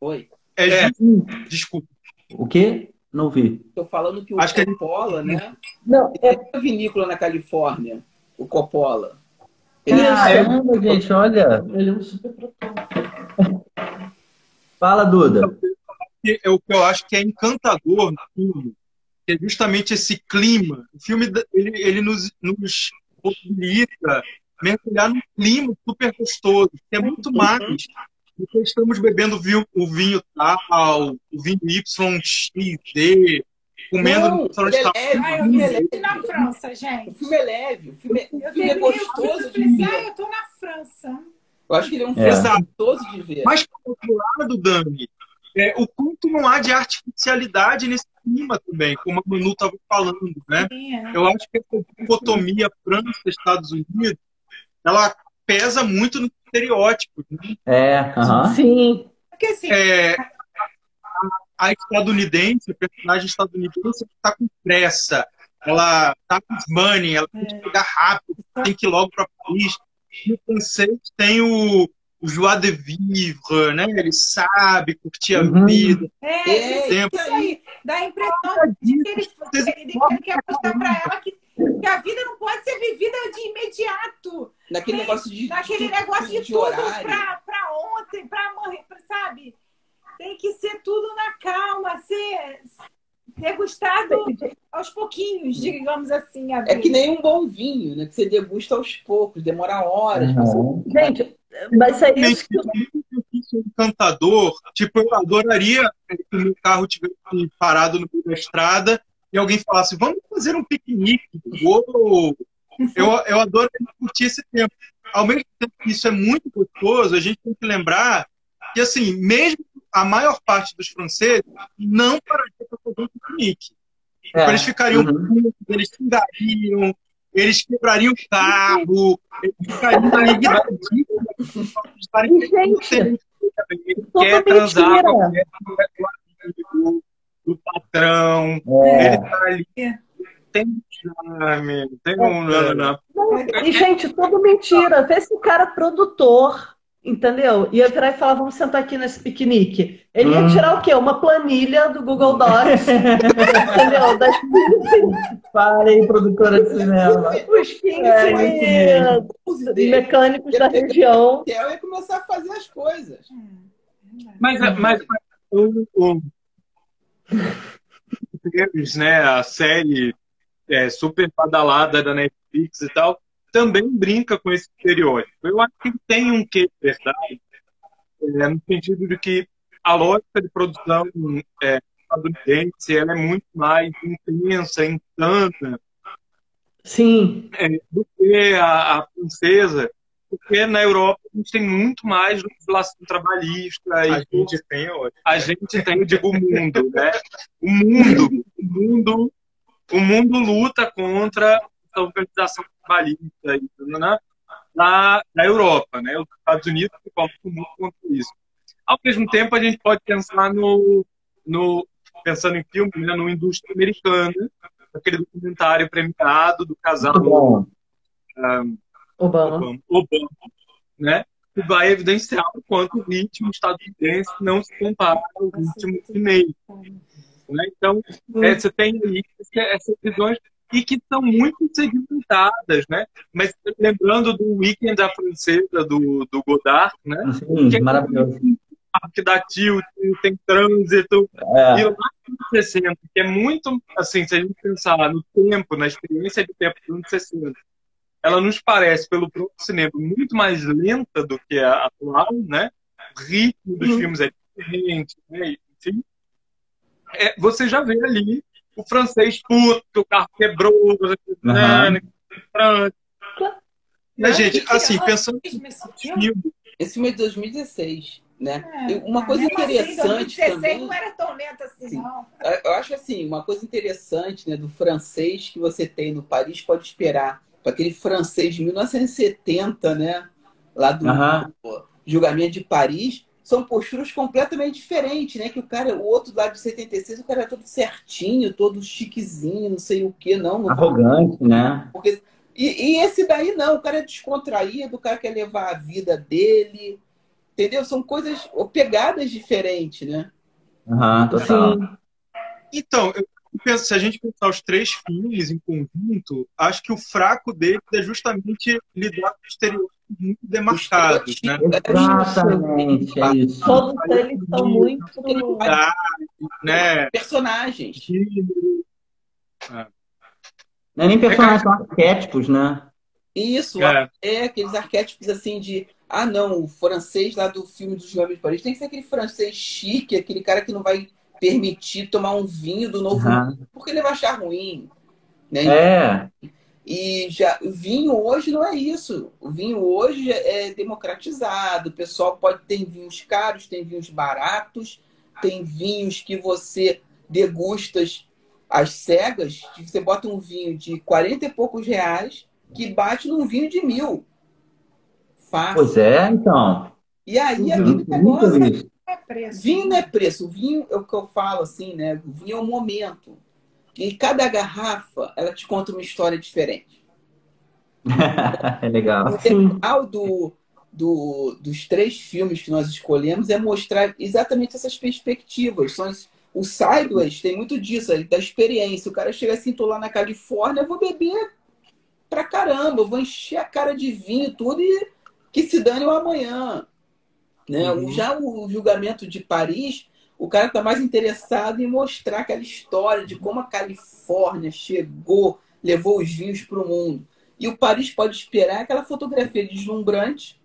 Speaker 5: Oi.
Speaker 1: é, desculpa.
Speaker 4: O quê? Não vi.
Speaker 5: Tô falando que o
Speaker 1: Acho que-
Speaker 5: Coppola, né?
Speaker 6: Não, é
Speaker 5: uma vinícola na Califórnia. O Coppola. Ele é
Speaker 4: Caramba, gente, olha.
Speaker 6: ele é um super.
Speaker 4: Fala, Duda.
Speaker 1: que é o que eu acho que é encantador no filme, que é justamente esse clima. O filme ele, ele nos, nos possibilita mergulhar num clima super gostoso, que é muito mais
Speaker 7: porque estamos bebendo o vinho tal, o vinho Y, X, D, comendo
Speaker 5: Não,
Speaker 7: no restaurante
Speaker 5: é leve, o filme é leve.
Speaker 3: na França,
Speaker 5: O
Speaker 3: gente.
Speaker 5: filme é leve, o filme é, o
Speaker 3: Eu
Speaker 5: filme é
Speaker 3: o
Speaker 5: gostoso de ver.
Speaker 3: ah, eu tô na França.
Speaker 5: Eu acho que ele é um
Speaker 4: É.
Speaker 5: filme
Speaker 7: Exato.
Speaker 5: gostoso de ver.
Speaker 7: Mas, por outro lado, Dani, é, o quanto não há de artificialidade nesse clima também, como a Manu estava falando, né?
Speaker 3: Sim, é.
Speaker 7: Eu acho que essa dicotomia França-Estados Unidos, ela pesa muito no estereótipo. Né?
Speaker 4: É.
Speaker 6: Sim.
Speaker 3: Porque assim,
Speaker 7: É, a- estadunidense, a personagem estadunidense, está com pressa, ela está com money, ela tem que chegar rápido, tem que ir logo para Paris. No francês tem o, o joie de vivre, né? Ele sabe curtir a
Speaker 4: Uhum.
Speaker 7: vida.
Speaker 3: é,
Speaker 5: É,
Speaker 7: tempo.
Speaker 3: isso aí. Dá a impressão de que ele, ele, que ele quer mostrar pra ela que, que a vida não pode ser vivida de imediato.
Speaker 5: Naquele
Speaker 3: Tem-
Speaker 5: negócio de,
Speaker 3: Naquele
Speaker 5: de-
Speaker 3: negócio de,
Speaker 5: de
Speaker 3: tudo
Speaker 5: horário.
Speaker 3: pra, pra ontem, pra morrer, sabe? Tem que ser tudo na calma, ser degustado aos pouquinhos, digamos assim. A
Speaker 5: É que nem um bom vinho, né? Que você degusta aos poucos, demora horas. pra você-.
Speaker 6: Gente, mas é isso
Speaker 7: é encantador. Tipo, eu adoraria que o meu carro tivesse parado no meio da estrada e alguém falasse, vamos fazer um piquenique. Uou! Eu, eu adoro curtir esse tempo. Ao mesmo tempo que isso é muito gostoso, a gente tem que lembrar que, assim, mesmo a maior parte dos franceses não pararia para fazer um piquenique.
Speaker 4: É.
Speaker 7: Eles ficariam
Speaker 4: Uhum.
Speaker 7: putos, eles xingariam, eles quebrariam o carro, eles ficariam.
Speaker 6: E, gente,
Speaker 7: quer transar
Speaker 6: mentira.
Speaker 7: Do patrão,
Speaker 4: É.
Speaker 7: ele tá ali. Tem um charme, tem um. Não, não,
Speaker 6: E, gente, tudo mentira. Vê se o cara produtor, entendeu? Ia virar e falar, vamos sentar aqui nesse piquenique. Ele ia
Speaker 4: Hum.
Speaker 6: tirar o quê? Uma planilha do Google Docs, entendeu? Das
Speaker 4: Fala aí, produtora de cinema.
Speaker 6: os 15
Speaker 4: É,
Speaker 6: mecânicos da região.
Speaker 5: E eu ia começar a fazer as coisas.
Speaker 7: Mas, mas o, eles, né, a série é, super badalada da Netflix e tal, também brinca com esse estereótipo. Eu acho que tem um quê de verdade, é, no sentido de que a lógica de produção é, estadunidense ela é muito mais intensa, insana,
Speaker 6: Sim.
Speaker 7: é, do que a, a francesa, porque na Europa a gente tem muito mais legislação trabalhista
Speaker 1: A
Speaker 7: e
Speaker 1: gente tem hoje.
Speaker 7: a gente tem, eu digo, o mundo, né? O mundo, o mundo, o mundo luta contra a organização trabalhista e, né? na, na Europa, né? Os Estados Unidos se colocam muito contra isso. Ao mesmo tempo, a gente pode pensar no, no pensando em filme, né? no indústria americana, aquele documentário premiado do casal
Speaker 4: Muito bom.
Speaker 6: Obama.
Speaker 7: Obama, Obama, né? Que vai evidenciar o quanto o ritmo estadunidense não se compara ao ritmo chinês. Né? Então, é, você tem essas visões e que são muito segmentadas, né? Mas lembrando do Weekend da Francesa, do, do Godard, né?
Speaker 4: Sim,
Speaker 7: Que é
Speaker 4: maravilhoso.
Speaker 7: que dá tilt, tem trânsito,
Speaker 4: É.
Speaker 7: e lá nos anos 60, que é muito, assim, se a gente pensar no tempo, na experiência de tempo dos anos 60, ela nos parece, pelo próprio cinema, muito mais lenta do que a atual, né? O ritmo dos
Speaker 6: Uhum.
Speaker 7: filmes é diferente, né? Enfim, é, você já vê ali o francês puto, o carro quebrou, né? Né, gente, assim, pensando
Speaker 3: esse filme?
Speaker 7: filme,
Speaker 5: Esse filme é de 2016, né?
Speaker 3: É,
Speaker 5: E uma
Speaker 3: é,
Speaker 5: coisa
Speaker 3: mesmo assim,
Speaker 5: interessante
Speaker 3: 2016
Speaker 5: também.
Speaker 3: não era tão lento assim,
Speaker 5: Sim.
Speaker 3: não.
Speaker 5: Eu acho assim, uma coisa interessante né, do francês que você tem no Paris pode esperar. Para aquele francês de 1970, né? Lá do, do julgamento de Paris, são posturas completamente diferentes, né? Que o cara, o outro lá de 76, o cara é todo certinho, todo chiquezinho, não sei o que, não. não
Speaker 4: Arrogante, né?
Speaker 5: porque... e, e esse daí não, o cara é descontraído, o cara quer levar a vida dele, entendeu? São coisas, ou pegadas diferentes, né?
Speaker 4: Aham, total.
Speaker 6: Sim.
Speaker 7: Então, eu se a gente pensar os três filmes em conjunto, acho que o fraco deles é justamente lidar com estereótipos muito demarcados, né?
Speaker 4: Exatamente, é isso.
Speaker 6: Todos eles são muito.
Speaker 7: né?
Speaker 5: Personagens.
Speaker 7: Gênero.
Speaker 4: Não é nem personagens, são arquétipos, né?
Speaker 5: Isso,
Speaker 7: É.
Speaker 5: é aqueles arquétipos assim de ah, não, o francês lá do filme dos Jovens de Paris tem que ser aquele francês chique, aquele cara que não vai permitir tomar um vinho do novo
Speaker 4: Uhum.
Speaker 5: mundo, porque ele vai achar ruim. Né?
Speaker 4: É,
Speaker 5: E já o vinho hoje não é isso. O vinho hoje é democratizado. O pessoal pode ter vinhos caros, tem vinhos baratos, tem vinhos que você degusta às cegas. que Você bota um vinho de 40 e poucos reais que bate num vinho de mil. Fácil.
Speaker 4: pois é, então.
Speaker 5: E aí é
Speaker 4: Nunca
Speaker 5: aquele
Speaker 3: É preço.
Speaker 5: Vinho não é preço. O vinho é o que eu falo assim, né? O vinho é o momento. E cada garrafa, ela te conta uma história diferente.
Speaker 4: É legal.
Speaker 5: O legal do, do, dos três filmes que nós escolhemos é mostrar exatamente essas perspectivas. São as- o Sideways tem muito disso, aí, da experiência. O cara chega assim, tô lá na Califórnia, eu vou beber pra caramba, eu vou encher a cara de vinho e tudo e que se dane o amanhã. Né?
Speaker 4: Uhum.
Speaker 5: Já o julgamento de Paris, o cara tá mais interessado em mostrar aquela história de como a Califórnia chegou, levou os vinhos para o mundo. E o Paris pode esperar aquela fotografia deslumbrante.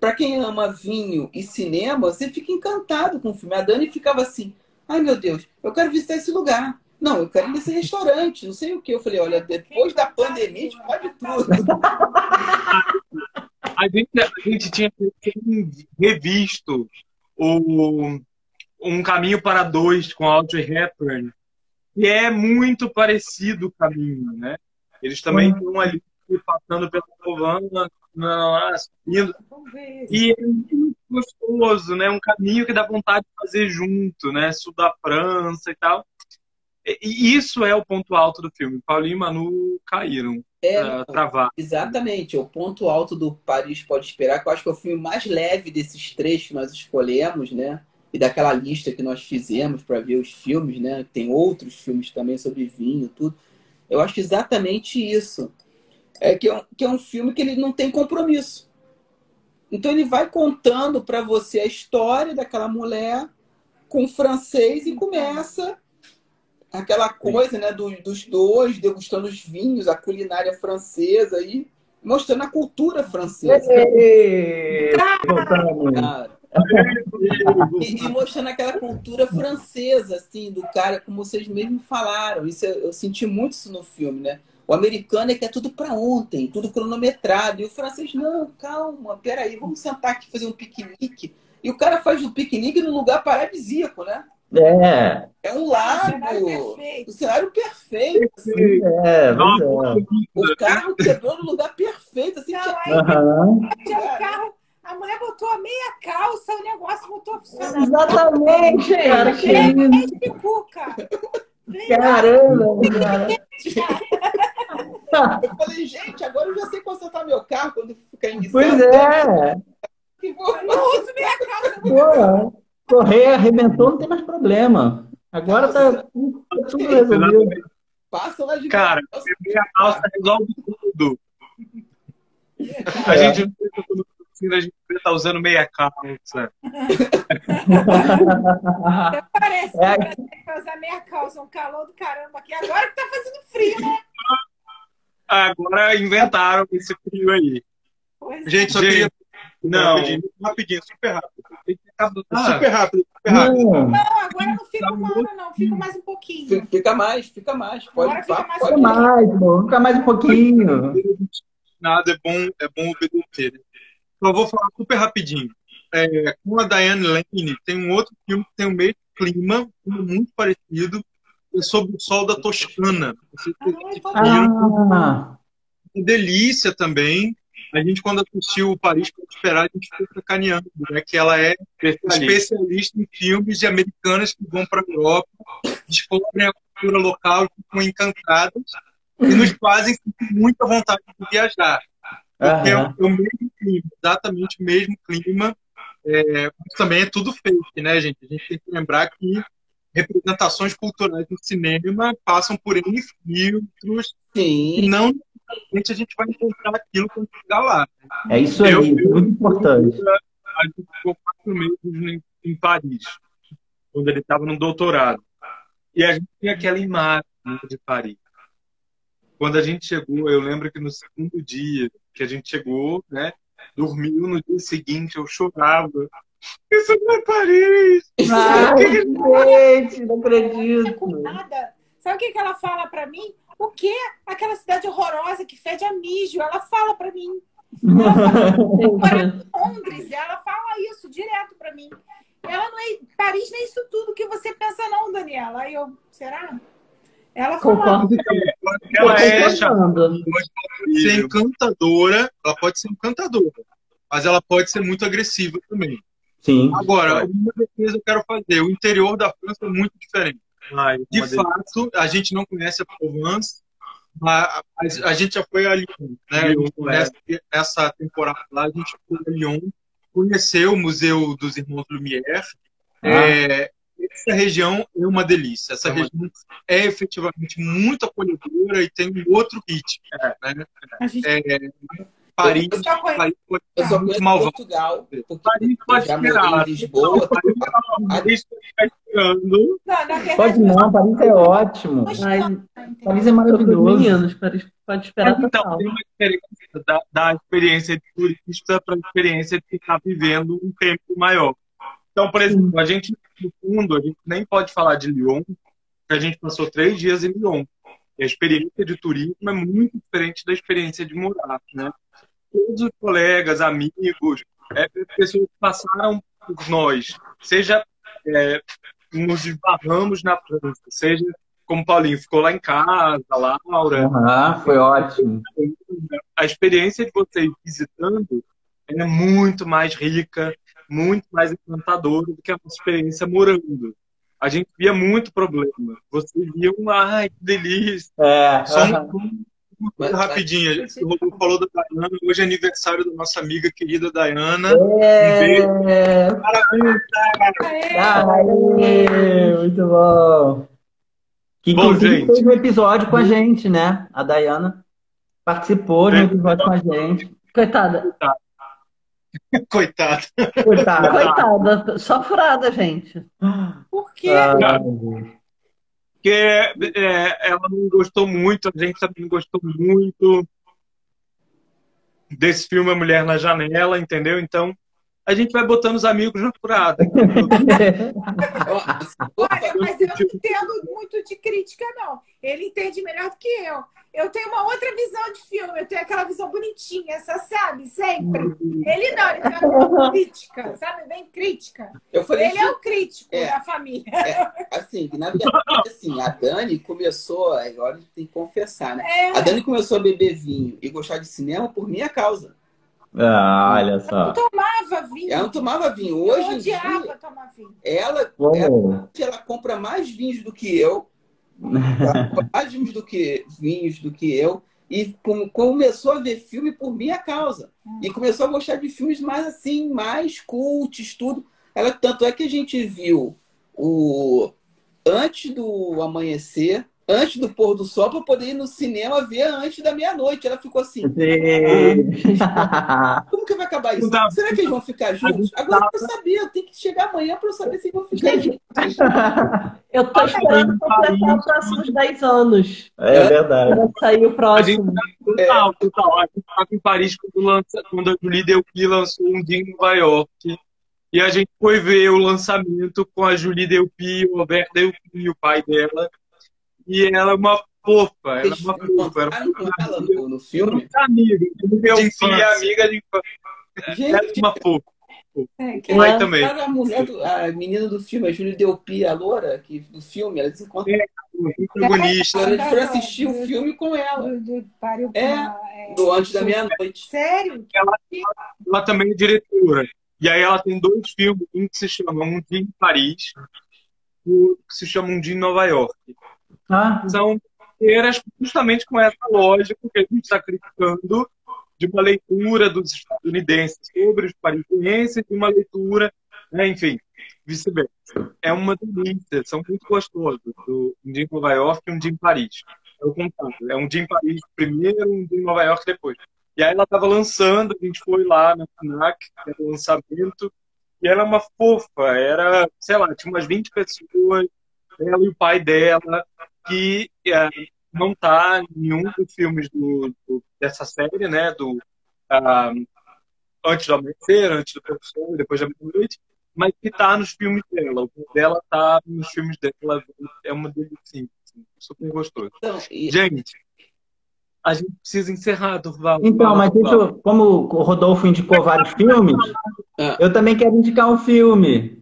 Speaker 5: Para quem ama vinho e cinema, você fica encantado com o filme. A Dani ficava assim: ai meu Deus, eu quero visitar esse lugar. Não, eu quero ir nesse restaurante, não sei o que. Eu falei: olha, depois da pandemia, a gente pode tudo.
Speaker 1: A gente, a gente tinha revisto o Um Caminho para Dois com Audrey Hepburn, que é muito parecido o caminho, né? Eles também estão ali passando pela Havana, lá, subindo. E é muito gostoso, né? Um caminho que dá vontade de fazer junto, né? Sul da França e tal. E isso é o ponto alto do filme. Paulinho e Manu caíram,
Speaker 5: É,
Speaker 1: ah, travaram.
Speaker 5: Exatamente, o ponto alto do Paris Pode Esperar, que eu acho que é o filme mais leve desses três que nós escolhemos, né? E daquela lista que nós fizemos para ver os filmes, né? Tem outros filmes também sobre vinho, tudo. Eu acho exatamente isso. É que é um, que é um filme que ele não tem compromisso. Então ele vai contando para você a história daquela mulher com francês e começa aquela coisa, né, do- dos dois degustando os vinhos, a culinária francesa e mostrando a cultura francesa.
Speaker 4: Ei, voltamos.
Speaker 5: cara. E, e mostrando aquela cultura francesa, assim, do cara, como vocês mesmos falaram. Isso eu, eu senti muito isso no filme, né? O americano é que é tudo para ontem, tudo cronometrado. E o francês, não, calma, peraí, vamos sentar aqui e fazer um piquenique. E o cara faz o piquenique num lugar paradisíaco, né?
Speaker 4: É,
Speaker 5: É um
Speaker 3: Cenário
Speaker 5: lago.
Speaker 3: perfeito.
Speaker 5: O cenário perfeito. assim.
Speaker 4: é, pois
Speaker 5: O carro quebrou no lugar perfeito. Assim,
Speaker 3: Não, aí
Speaker 4: é.
Speaker 3: O carro, a mulher botou a meia calça, o negócio voltou a funcionar.
Speaker 4: Exatamente, cara, que isso.
Speaker 3: De cuca.
Speaker 4: Caramba, cara.
Speaker 5: Eu falei, gente, agora eu já sei consertar meu carro quando ficar em
Speaker 4: Pois é.
Speaker 5: Vou-
Speaker 3: Não uso meia calça.
Speaker 4: Pô, correr arrebentou, não tem mais problema. Agora tá, tá tudo resolvido.
Speaker 5: Passa lá de
Speaker 1: Cara,
Speaker 5: casa.
Speaker 1: meia calça resolve tudo. A gente quando assim, a gente tá usando meia calça.
Speaker 3: Até parece
Speaker 4: É.
Speaker 3: que vai usar meia calça, um calor do caramba aqui. Agora que tá fazendo frio, né?
Speaker 1: Agora inventaram esse frio aí.
Speaker 3: Pois é.
Speaker 7: Gente, só
Speaker 1: Gente,
Speaker 7: queria.
Speaker 1: não.
Speaker 7: Rapidinho, super rápido.
Speaker 1: Ah,
Speaker 7: Super rápido, super rápido.
Speaker 4: Não,
Speaker 3: Não, agora não fica humano, não. Fica mais um pouquinho.
Speaker 5: Fica- mais, fica mais. Pode,
Speaker 3: Agora fica mais
Speaker 5: pode.
Speaker 4: fica mais, fica mais um pouquinho.
Speaker 7: Nada é bom, é bom obedecer. Só vou falar super rapidinho. É, com a Diane Lane, tem um outro filme que tem o mesmo clima, um muito parecido, é sobre o sol da Toscana. Vocês viram?
Speaker 4: Ah,
Speaker 7: uma delícia também. A gente, quando assistiu o Paris para Esperar, a gente ficou sacaneando, né? Que ela é especialista em filmes de americanas que vão para a Europa, descobrem a cultura local, ficam encantadas e nos fazem sentir muita vontade de viajar. Porque é o,
Speaker 4: aham.
Speaker 7: é o mesmo clima, exatamente o mesmo clima. É, mas também é tudo fake, né, gente? A gente tem que lembrar que representações culturais no cinema passam por N filtros e
Speaker 5: Sim.
Speaker 7: não necessariamente a gente vai encontrar aquilo quando chegar lá.
Speaker 4: É isso aí,
Speaker 7: Eu-
Speaker 4: isso é muito importante.
Speaker 1: A gente ficou quatro meses em, em Paris, quando ele estava no doutorado. E a gente tinha aquela imagem de Paris. Quando a gente chegou, eu lembro que no segundo dia que a gente chegou, né, dormiu, no dia seguinte eu chorava. Isso não é Paris!
Speaker 6: Ai, gente, não
Speaker 3: Não
Speaker 6: acredito.
Speaker 3: Sabe o que, que ela fala pra mim? O quê? Aquela cidade horrorosa que fede a mijo. Ela fala pra mim. Para Londres, ela fala isso direto pra mim. Ela não é. Paris não é isso tudo que você pensa, não, Daniela. Aí eu, será? Ela fala.
Speaker 6: Concordo.
Speaker 1: Ela é pode ser encantadora, ela pode ser encantadora, mas ela pode ser muito agressiva também.
Speaker 4: Sim.
Speaker 1: Agora, uma defesa eu quero fazer. O interior da França é muito diferente.
Speaker 7: Ai,
Speaker 1: De fato, a gente não conhece a Provence, mas a gente já foi a Lyon, né?
Speaker 7: Lyon, é.
Speaker 1: Nessa, nessa temporada lá, a gente foi a Lyon, conheceu o Museu dos Irmãos Lumière.
Speaker 4: Ah.
Speaker 1: É, essa região é uma delícia. Essa
Speaker 7: É uma
Speaker 1: região é efetivamente muito acolhedora e tem um outro ritmo. Né?
Speaker 3: A gente
Speaker 1: É, Paris,
Speaker 3: Eu só conheço-
Speaker 1: Paris pode
Speaker 5: Eu só conheço
Speaker 1: malvado.
Speaker 5: Portugal, porque
Speaker 1: Paris
Speaker 5: eu
Speaker 1: pode
Speaker 5: já
Speaker 1: esperar.
Speaker 5: morei em Lisboa.
Speaker 1: Paris pode ficar esperando.
Speaker 4: Pode não, Paris é ótimo.
Speaker 6: Ai,
Speaker 3: entendeu?
Speaker 4: Paris é maravilhoso.
Speaker 6: meninos, Paris pode esperar
Speaker 1: Mas, então,
Speaker 6: total.
Speaker 1: tem uma diferença da, da experiência de turista para a experiência de ficar vivendo um tempo maior. Então, por exemplo, a gente, no fundo, a gente nem pode falar de Lyon, porque a gente passou três dias em Lyon. E a experiência de turismo é muito diferente da experiência de morar, né? Todos os colegas, amigos, é, pessoas que passaram por nós, seja é, nos esbarramos na França, seja como Paulinho ficou lá em casa, Laura,
Speaker 4: Aham, foi ótimo.
Speaker 1: a experiência de vocês visitando é muito mais rica, muito mais encantadora do que a nossa experiência morando. A gente via muito problema. Vocês viam, ai, que delícia.
Speaker 4: É,
Speaker 1: Só uma coisa
Speaker 5: Mas-
Speaker 1: rapidinha. gente. O Rodolfo falou da Dayana. Hoje é aniversário da nossa amiga querida Dayana.
Speaker 4: É,
Speaker 3: É,
Speaker 4: Aê, muito bom. Que
Speaker 1: Bom, gente.
Speaker 4: fez um episódio com a gente, né? A Dayana participou de um episódio com a gente.
Speaker 6: Coitada.
Speaker 1: Coitado.
Speaker 4: Coitada.
Speaker 6: Coitada. Só furada, gente.
Speaker 3: por quê?
Speaker 4: Ah,
Speaker 1: Porque é, ela não gostou muito, a gente também gostou muito desse filme A Mulher na Janela, entendeu? Então, a gente vai botando os amigos na furada.
Speaker 3: Olha, mas eu não entendo muito de crítica, não. Ele entende melhor do que eu. Eu tenho uma outra visão de filme, eu tenho aquela visão bonitinha, você sabe, sempre. Ele não, ele tem uma crítica, sabe? Bem crítica.
Speaker 5: Eu falei
Speaker 3: Ele é o crítico
Speaker 5: É.
Speaker 3: da família.
Speaker 5: assim, que na verdade, assim, a Dani começou, agora a gente tem que confessar, né?
Speaker 3: É,
Speaker 5: A Dani começou a beber vinho e gostar de cinema por minha causa.
Speaker 4: Ah, olha
Speaker 3: eu
Speaker 4: só.
Speaker 3: tomava vinho.
Speaker 5: Ela não tomava vinho.
Speaker 3: eu
Speaker 5: Hoje em
Speaker 3: odiava
Speaker 5: dia,
Speaker 3: tomar vinho.
Speaker 5: ela,
Speaker 4: Uou.
Speaker 5: ela compra mais vinhos do que eu. Ela mais vinhos do que, vinhos do que eu. E com- começou a ver filme por minha causa. E começou a gostar de filmes mais assim, mais cults, tudo. Ela, tanto é que a gente viu o antes do amanhecer, antes do pôr do sol, para poder ir no cinema ver antes da meia-noite. Ela ficou assim:
Speaker 4: Sim.
Speaker 5: como que vai acabar isso?
Speaker 1: Dá.
Speaker 5: Será que eles vão ficar juntos? Agora eu saber, eu tenho que chegar amanhã para eu saber se vão ficar
Speaker 6: Gente,
Speaker 5: juntos.
Speaker 6: eu tô esperando completar os próximos 10 anos.
Speaker 4: É verdade.
Speaker 6: Pra sair o
Speaker 1: A
Speaker 6: próximo.
Speaker 1: gente total, total. A gente estava em Paris quando, lança, quando a Julie Delpy lançou um dia em Nova York. E a gente foi ver o lançamento com a Julie Delpy, o Robert Delpy, o pai dela. E ela é uma fofa, ela é uma fofa. Ela
Speaker 5: ela no, no filme.
Speaker 1: é amiga,
Speaker 7: Meu
Speaker 1: de infância.
Speaker 7: é amiga de infância.
Speaker 1: Ela é
Speaker 5: Gente,
Speaker 1: uma fofa.
Speaker 3: É, que-
Speaker 6: É.
Speaker 1: também.
Speaker 5: A mulher do, a menina do filme, a Júlia Delpy, a loura que, do filme, elas se encontram.
Speaker 1: O protagonista.
Speaker 5: Eles foram assistir o filme com ela,
Speaker 3: do, do,
Speaker 5: É.
Speaker 3: é.
Speaker 5: do antes da meia-noite.
Speaker 3: Sério?
Speaker 1: Ela também é diretora. E aí ela tem dois filmes, um que se chama Um Dia em Paris e outro que se chama Um Dia em Nova York.
Speaker 4: Ah,
Speaker 1: são feiras justamente com essa lógica que a gente está criticando de uma leitura dos estadunidenses sobre os parisienses e uma leitura, né, enfim, vice-versa. É uma delícia, são muito gostosos. Um dia em Nova York e um dia em Paris. É o contrário. É um dia em Paris primeiro, um dia em Nova York depois. E aí ela estava lançando, a gente foi lá na FNAC, era o lançamento, e ela é uma fofa, era, sei lá, tinha umas 20 pessoas, ela e o pai dela, que é, não tá em nenhum dos filmes do, do- dessa série, né? Do, ah, antes do amanhecer, antes do professor, depois da meia-noite, mas que tá nos filmes dela. O filme dela tá nos filmes dela. É uma delicinha, assim, super gostoso.
Speaker 5: Então, e-
Speaker 1: Gente, a gente precisa encerrar, Durval.
Speaker 4: Então, mas eu, como o Rodolfo indicou vários filmes,
Speaker 5: Ah.
Speaker 4: eu também quero indicar um filme.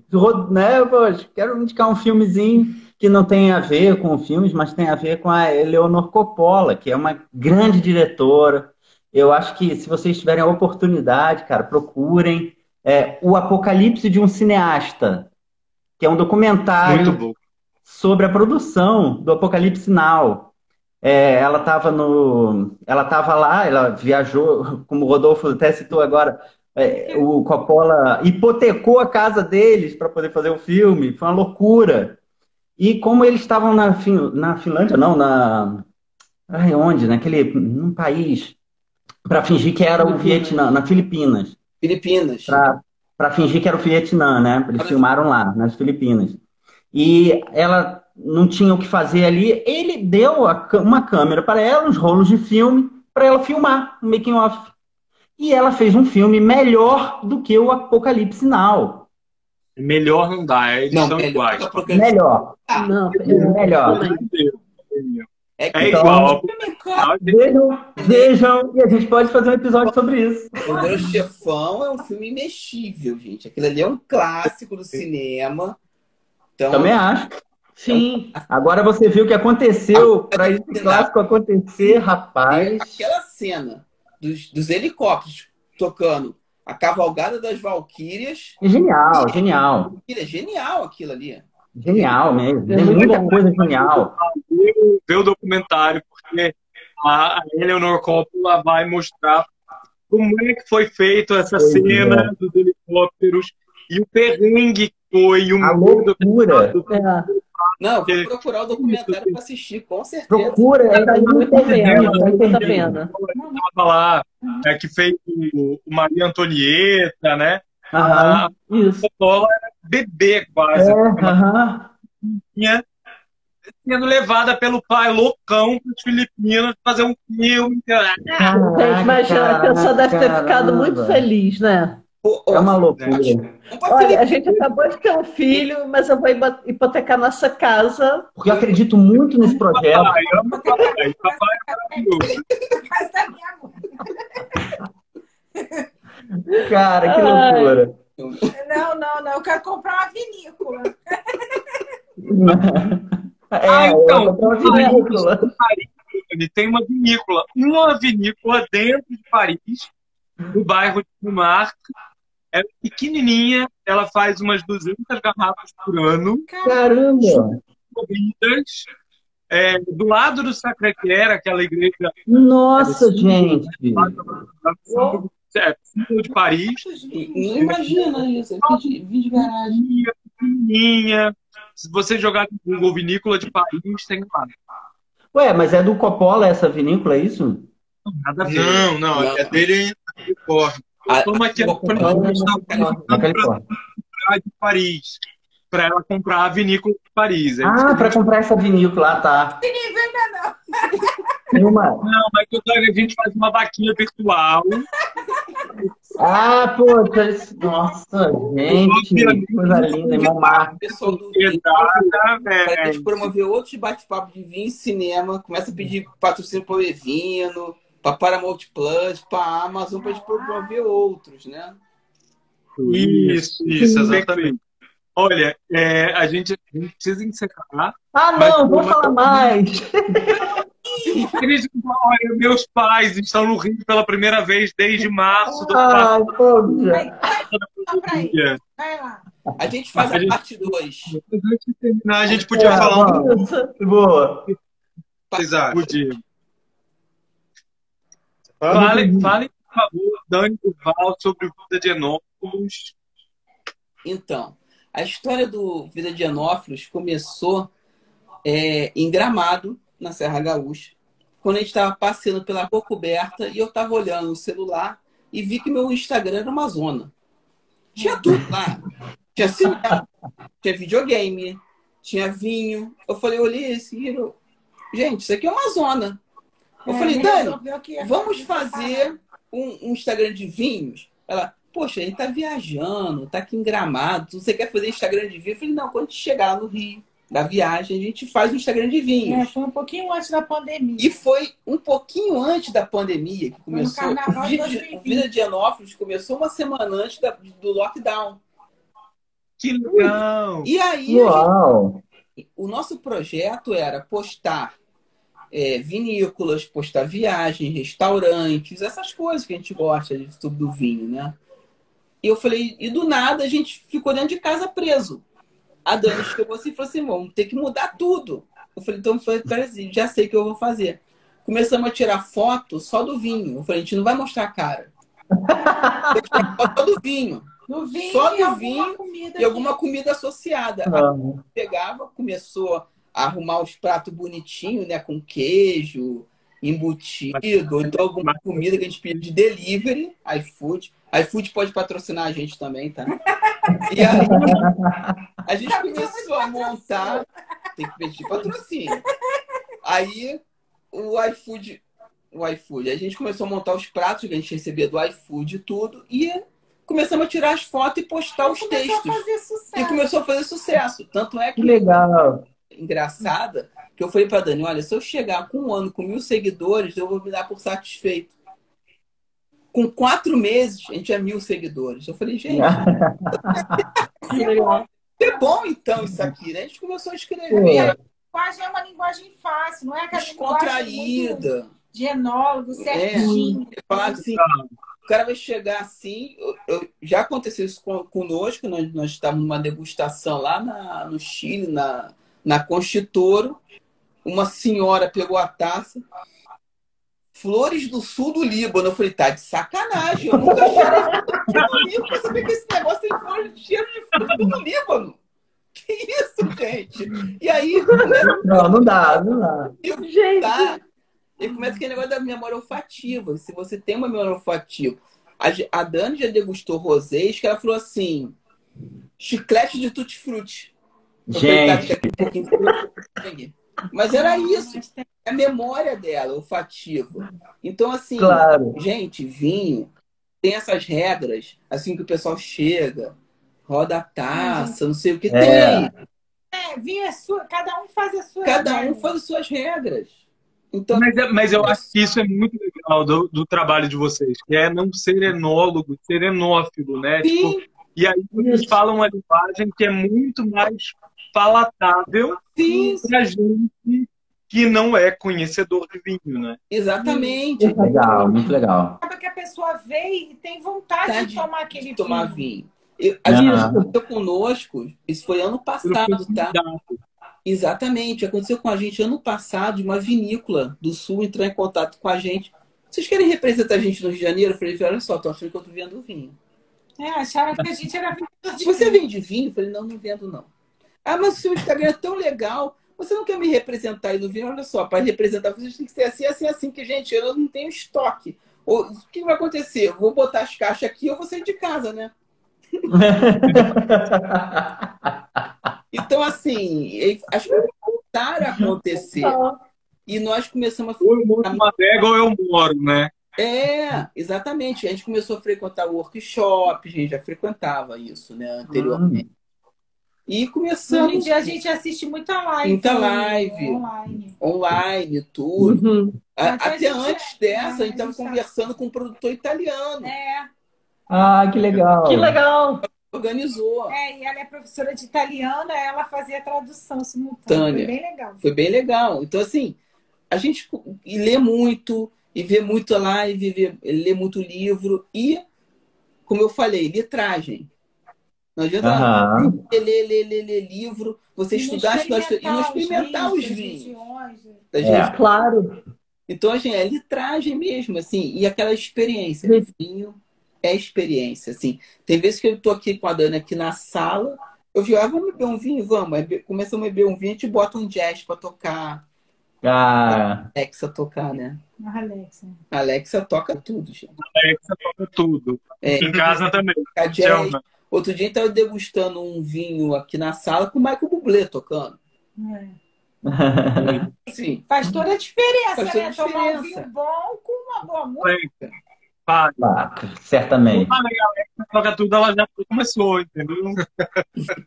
Speaker 4: Né, poxa, quero indicar um filmezinho que não tem a ver com filmes, mas tem a ver com a Eleonor Coppola, que é uma grande diretora. Eu acho que se vocês tiverem a oportunidade, cara, procurem é, O Apocalipse de um Cineasta, que é um documentário sobre a produção do Apocalipse Now. É, ela estava no, ela estava lá, ela viajou, como o Rodolfo até citou agora, é, o Coppola hipotecou a casa deles para poder fazer o filme, foi uma loucura. E como eles estavam na, Fin- na Finlândia, não, na ai, onde? Naquele num país para fingir que era o Vietnã, na Filipinas
Speaker 5: Filipinas.
Speaker 4: para fingir que era o Vietnã, né? Eles filmaram lá, nas Filipinas. E ela não tinha o que fazer ali. Ele deu uma câmera para ela, uns rolos de filme, para ela filmar um making off. E ela fez um filme melhor do que o Apocalipse Now.
Speaker 1: Melhor não dá, eles
Speaker 5: Não,
Speaker 1: são
Speaker 5: melhor
Speaker 1: iguais.
Speaker 5: que a Apocalipse.
Speaker 4: Melhor,
Speaker 5: Ah,
Speaker 6: Não,
Speaker 4: melhor.
Speaker 5: é que
Speaker 1: É
Speaker 4: Então-
Speaker 1: igual.
Speaker 4: Vejam, vejam, e a gente pode fazer um episódio sobre isso.
Speaker 5: O Meu Chefão é um filme imexível, gente. Aquilo ali é um clássico do cinema. Então,
Speaker 4: Também acho.
Speaker 6: sim.
Speaker 4: Agora você viu o que aconteceu para esse clássico acontecer, rapaz.
Speaker 5: aquela cena dos, dos helicópteros tocando a cavalgada das Valquírias,
Speaker 4: Genial, genial.
Speaker 5: é genial aquilo ali.
Speaker 4: Genial mesmo.
Speaker 6: É
Speaker 4: Tem
Speaker 6: muito
Speaker 4: muita coisa genial.
Speaker 1: ver o documentário, porque a Eleanor Coppola vai mostrar como é que foi feito essa
Speaker 4: Pois
Speaker 1: cena dos helicópteros e o perrengue que foi, o
Speaker 4: A loucura.
Speaker 6: É.
Speaker 5: Não, vou procurar o documentário para assistir, com certeza.
Speaker 4: Procura, é
Speaker 6: Vale muito pena, vale muito a
Speaker 1: que
Speaker 6: pena.
Speaker 1: estava lá, é, que fez o, o Maria Antonieta, né?
Speaker 4: Aham.
Speaker 1: A
Speaker 6: Isso.
Speaker 1: Coppola era bebê
Speaker 4: É,
Speaker 1: quase,
Speaker 4: aham.
Speaker 1: tinha sendo levada pelo pai loucão para as Filipinas fazer um filme.
Speaker 6: Gente, imagina, a pessoa deve ter ficado muito feliz, né?
Speaker 5: Ô, ô,
Speaker 4: É uma loucura.
Speaker 5: vamos pra
Speaker 6: Olha, a gente acabou de ter um filho, mas eu vou hipo- hipotecar nossa casa.
Speaker 4: Porque eu acredito muito nesse projeto.
Speaker 1: Papai, ama papai, papai é maravilhoso.
Speaker 3: Mãe.
Speaker 4: Cara, que loucura.
Speaker 3: Não, não, não. Eu quero comprar uma vinícola.
Speaker 4: É,
Speaker 1: Ah, então,
Speaker 4: eu uma vinícola.
Speaker 1: Ele tem uma vinícola, uma vinícola dentro de Paris, no bairro de Montmartre. É pequenininha, ela faz umas 200 garrafas por ano,
Speaker 4: Caramba!
Speaker 1: corridas. É, do lado do Sacré-Cœur, aquela igreja
Speaker 4: Nossa, gente!
Speaker 1: é, símbolo de Paris,
Speaker 5: Não imagina isso, é vídeo de garagem.
Speaker 1: pequenininha. Se você jogar no Google Vinícola de Paris, tem lá.
Speaker 4: Ué, mas é do Coppola essa vinícola, é isso?
Speaker 1: Nada a ver.
Speaker 7: Não, não, é dele em Califórnia.
Speaker 1: Toma aqui
Speaker 5: um-
Speaker 1: comprar de Paris. Para ela comprar a vinícola de Paris. Aí
Speaker 4: Ah, para comprar essa vinícola, ah, tá. Tem uma...
Speaker 1: Não, mas a gente faz uma vaquinha virtual.
Speaker 4: Ah, poxa, isso- nossa, gente, que coisa linda, em Montmartre.
Speaker 5: pessoal do vinho,
Speaker 1: Exatamente.
Speaker 5: para a gente promover outros bate-papos de vinho e cinema, começa a pedir patrocínio para o Evino, para Paramount Plus, para a Amazon, para a gente promover outros, né?
Speaker 1: Isso,
Speaker 7: Isso, exatamente.
Speaker 1: Olha, é, a, gente, a gente precisa encerrar.
Speaker 4: Ah, não, vou falar mais.
Speaker 1: Eles, olha, meus pais estão no Rio pela primeira vez desde março do
Speaker 4: Ai,
Speaker 1: passado
Speaker 3: lá.
Speaker 5: A gente faz
Speaker 1: A
Speaker 5: a
Speaker 1: gente-
Speaker 5: parte 2.
Speaker 7: Antes de terminar, a gente podia
Speaker 4: É,
Speaker 7: falar um
Speaker 4: vamos. Boa.
Speaker 7: Exato.
Speaker 1: Podia. Fale, fale, por favor, Dani Duval, sobre Vida de Enópolis.
Speaker 5: Então, a história do Vida de Anófilos começou é, em Gramado, na Serra Gaúcha, quando a gente estava passeando pela rua coberta e eu estava olhando o celular e vi que meu Instagram era uma zona. Tinha tudo lá. Tinha cinema, tinha videogame, tinha vinho. Eu falei, olhei esse eu... Gente, isso aqui é uma zona. Eu
Speaker 3: É,
Speaker 5: falei, Dani, vamos
Speaker 3: fazer
Speaker 5: um, um Instagram de vinhos Ela, poxa, a gente tá viajando, tá aqui em Gramado, você quer fazer Instagram de vinho? Eu falei, não, quando a gente chegar lá no Rio, da viagem, a gente faz um Instagram de vinhos.
Speaker 3: É, foi um pouquinho antes da pandemia.
Speaker 5: E foi um pouquinho antes da pandemia que
Speaker 3: Foi no
Speaker 5: começou.
Speaker 3: carnaval
Speaker 5: O
Speaker 3: de
Speaker 5: Vida de,
Speaker 3: 2020.
Speaker 5: o Vida de Enópolis começou uma semana antes da- do lockdown.
Speaker 1: Que legal!
Speaker 5: E aí, a gente- o nosso projeto era postar é, vinícolas, postar viagens, restaurantes, essas coisas que a gente gosta de, sobre do vinho, né? E eu falei, e do nada a gente ficou dentro de casa preso. A Dani chegou assim e falou assim: vamos ter que mudar tudo. Eu falei, então foi, peraí, já sei o que eu vou fazer. Começamos a tirar foto só do vinho. Eu falei, a gente não vai mostrar a cara. Só do vinho.
Speaker 3: No vinho
Speaker 5: Só
Speaker 3: e
Speaker 5: do
Speaker 3: alguma
Speaker 5: vinho
Speaker 3: comida.
Speaker 5: E alguma comida associada.
Speaker 4: Amo.
Speaker 5: pegava, começou arrumar os pratos bonitinhos, né? Com queijo, embutido, ou então alguma comida que a gente pedia de delivery, iFood. iFood pode patrocinar a gente também, tá? E aí a gente começou a montar. Tem que pedir patrocínio. Aí o iFood. O iFood. A gente começou a montar os pratos que a gente recebia do iFood e tudo. E começamos a tirar as fotos e postar os
Speaker 3: Começou
Speaker 5: textos.
Speaker 3: a fazer
Speaker 5: E começou a fazer sucesso. Tanto é
Speaker 4: Que
Speaker 5: que
Speaker 4: legal!
Speaker 5: Engraçada que eu falei pra Dani, olha, se eu chegar com um ano com mil seguidores, eu vou me dar por satisfeito. Com quatro meses, a gente tinha mil seguidores. Eu falei, gente, é bom então isso aqui, né? A gente começou a escrever,
Speaker 3: A linguagem é uma linguagem fácil, não é aquela linguagem muito
Speaker 5: descontraída.
Speaker 3: de enólogo, certinho.
Speaker 5: Eu falava assim, o cara vai chegar assim. eu- eu- já aconteceu isso com- conosco, nós, nós estávamos numa degustação lá na- no Chile, na, na Constituro. Uma senhora pegou a taça. Flores do sul do Líbano. Eu falei, tá de sacanagem. Eu nunca cheirei flores do Líbano pra saber que esse negócio tem flores de cheiro de flores do Líbano. Que isso, gente? E aí, começa
Speaker 4: Não, não dá, não dá.
Speaker 6: Gente,
Speaker 5: tá? E começa aquele negócio da memória olfativa. Se você tem uma memória olfativa. A, a Dani já degustou rosés que ela falou assim: chiclete de tutti-frutti. Tá,
Speaker 4: Gente.
Speaker 5: Mas era isso, é a memória dela, olfativa. Então, assim,
Speaker 4: claro.
Speaker 5: gente, vinho tem essas regras, assim que o pessoal chega, roda a taça, não sei o que
Speaker 4: É.
Speaker 5: tem.
Speaker 3: É, vinho é sua, cada um faz a sua.
Speaker 5: Cada um
Speaker 3: regra.
Speaker 5: faz as suas regras. Então,
Speaker 1: Mas, é- mas eu acho que isso é muito legal do, do trabalho de vocês, que é não ser enólogo, ser enófilo, né? Tipo, e aí vocês
Speaker 6: Isso.
Speaker 1: falam uma linguagem que é muito mais palatável pra gente que não é conhecedor de vinho, né?
Speaker 5: exatamente.
Speaker 4: Legal, muito legal.
Speaker 3: Acaba que a pessoa vê e tem vontade
Speaker 5: Vontade
Speaker 3: de tomar aquele
Speaker 5: Tomar
Speaker 3: vinho.
Speaker 5: vinho. Eu- a gente
Speaker 4: Aham.
Speaker 5: aconteceu conosco, isso foi ano passado, tá? Exatamente, aconteceu com a gente ano passado, uma vinícola do sul entrou em contato com a gente. Vocês querem representar a gente no Rio de Janeiro? Eu falei, olha só, tô achando que eu tô vendo vinho.
Speaker 3: É, acharam que a gente era vendedor de
Speaker 5: Você
Speaker 3: vinho.
Speaker 5: vende vinho? Eu falei, não, não vendo, não. Ah, mas o seu Instagram é tão legal. Você não quer me representar aí no vinho? Olha só, para representar vocês tem que ser assim, assim, assim, que, gente, eu não tenho estoque. Ou, o que vai acontecer? Eu vou botar as caixas aqui eu vou sair de casa, né? Então, assim, as coisas voltaram a acontecer. E nós começamos a
Speaker 1: Ou eu moro numa adega ou eu moro, né?
Speaker 5: É, exatamente. A gente começou a frequentar workshops, a gente já frequentava isso, né, anteriormente. E
Speaker 3: Hoje em
Speaker 5: começamos
Speaker 3: dia a gente assiste muita live.
Speaker 5: Muita live.
Speaker 3: Online.
Speaker 5: online, tudo.
Speaker 6: Uhum.
Speaker 5: A-
Speaker 3: Até
Speaker 5: antes dessa, a
Speaker 3: a
Speaker 5: gente estava
Speaker 3: tá-
Speaker 5: conversando com um produtor italiano.
Speaker 3: É,
Speaker 4: Ah, que legal.
Speaker 6: Que legal.
Speaker 5: Organizou.
Speaker 3: é, e ela é professora de italiana, ela fazia a tradução simultânea. Foi bem legal.
Speaker 5: Foi bem legal. Então, assim, a gente e lê muito, e vê muito live, vê, lê muito livro, e, como eu falei, letragem. Não adianta
Speaker 4: Aham.
Speaker 5: ler, ler, ler, ler, ler livro, você
Speaker 3: E
Speaker 5: estudar, estudar, estudar, e não experimentar os vinhos. da
Speaker 4: É.
Speaker 5: gente.
Speaker 6: Claro.
Speaker 5: Então, assim, é litragem mesmo, assim, e aquela experiência.
Speaker 6: Sim.
Speaker 5: Vinho é experiência, assim. Tem vezes que eu tô aqui com a Dani aqui na sala, eu digo, ah, vamos beber um vinho? Vamos. Aí be- começamos a beber um vinho, a gente bota um jazz pra tocar.
Speaker 4: Ah,
Speaker 5: Alexa tocar, né?
Speaker 3: Ah, Alexa.
Speaker 5: A Alexa toca tudo, gente.
Speaker 1: Você toca tudo.
Speaker 5: É,
Speaker 1: Em casa também.
Speaker 5: toca jazz. Outro dia a gente tava degustando um vinho aqui na sala com o Michael Bublé tocando.
Speaker 3: É.
Speaker 5: Assim,
Speaker 3: Faz toda a diferença,
Speaker 5: Faz toda
Speaker 3: né?
Speaker 5: a
Speaker 3: Tomar um
Speaker 5: diferença.
Speaker 3: vinho bom com uma boa música.
Speaker 1: Pare.
Speaker 4: Quatro, certamente.
Speaker 1: Ah, galera, joga tudo, ela já começou, entendeu?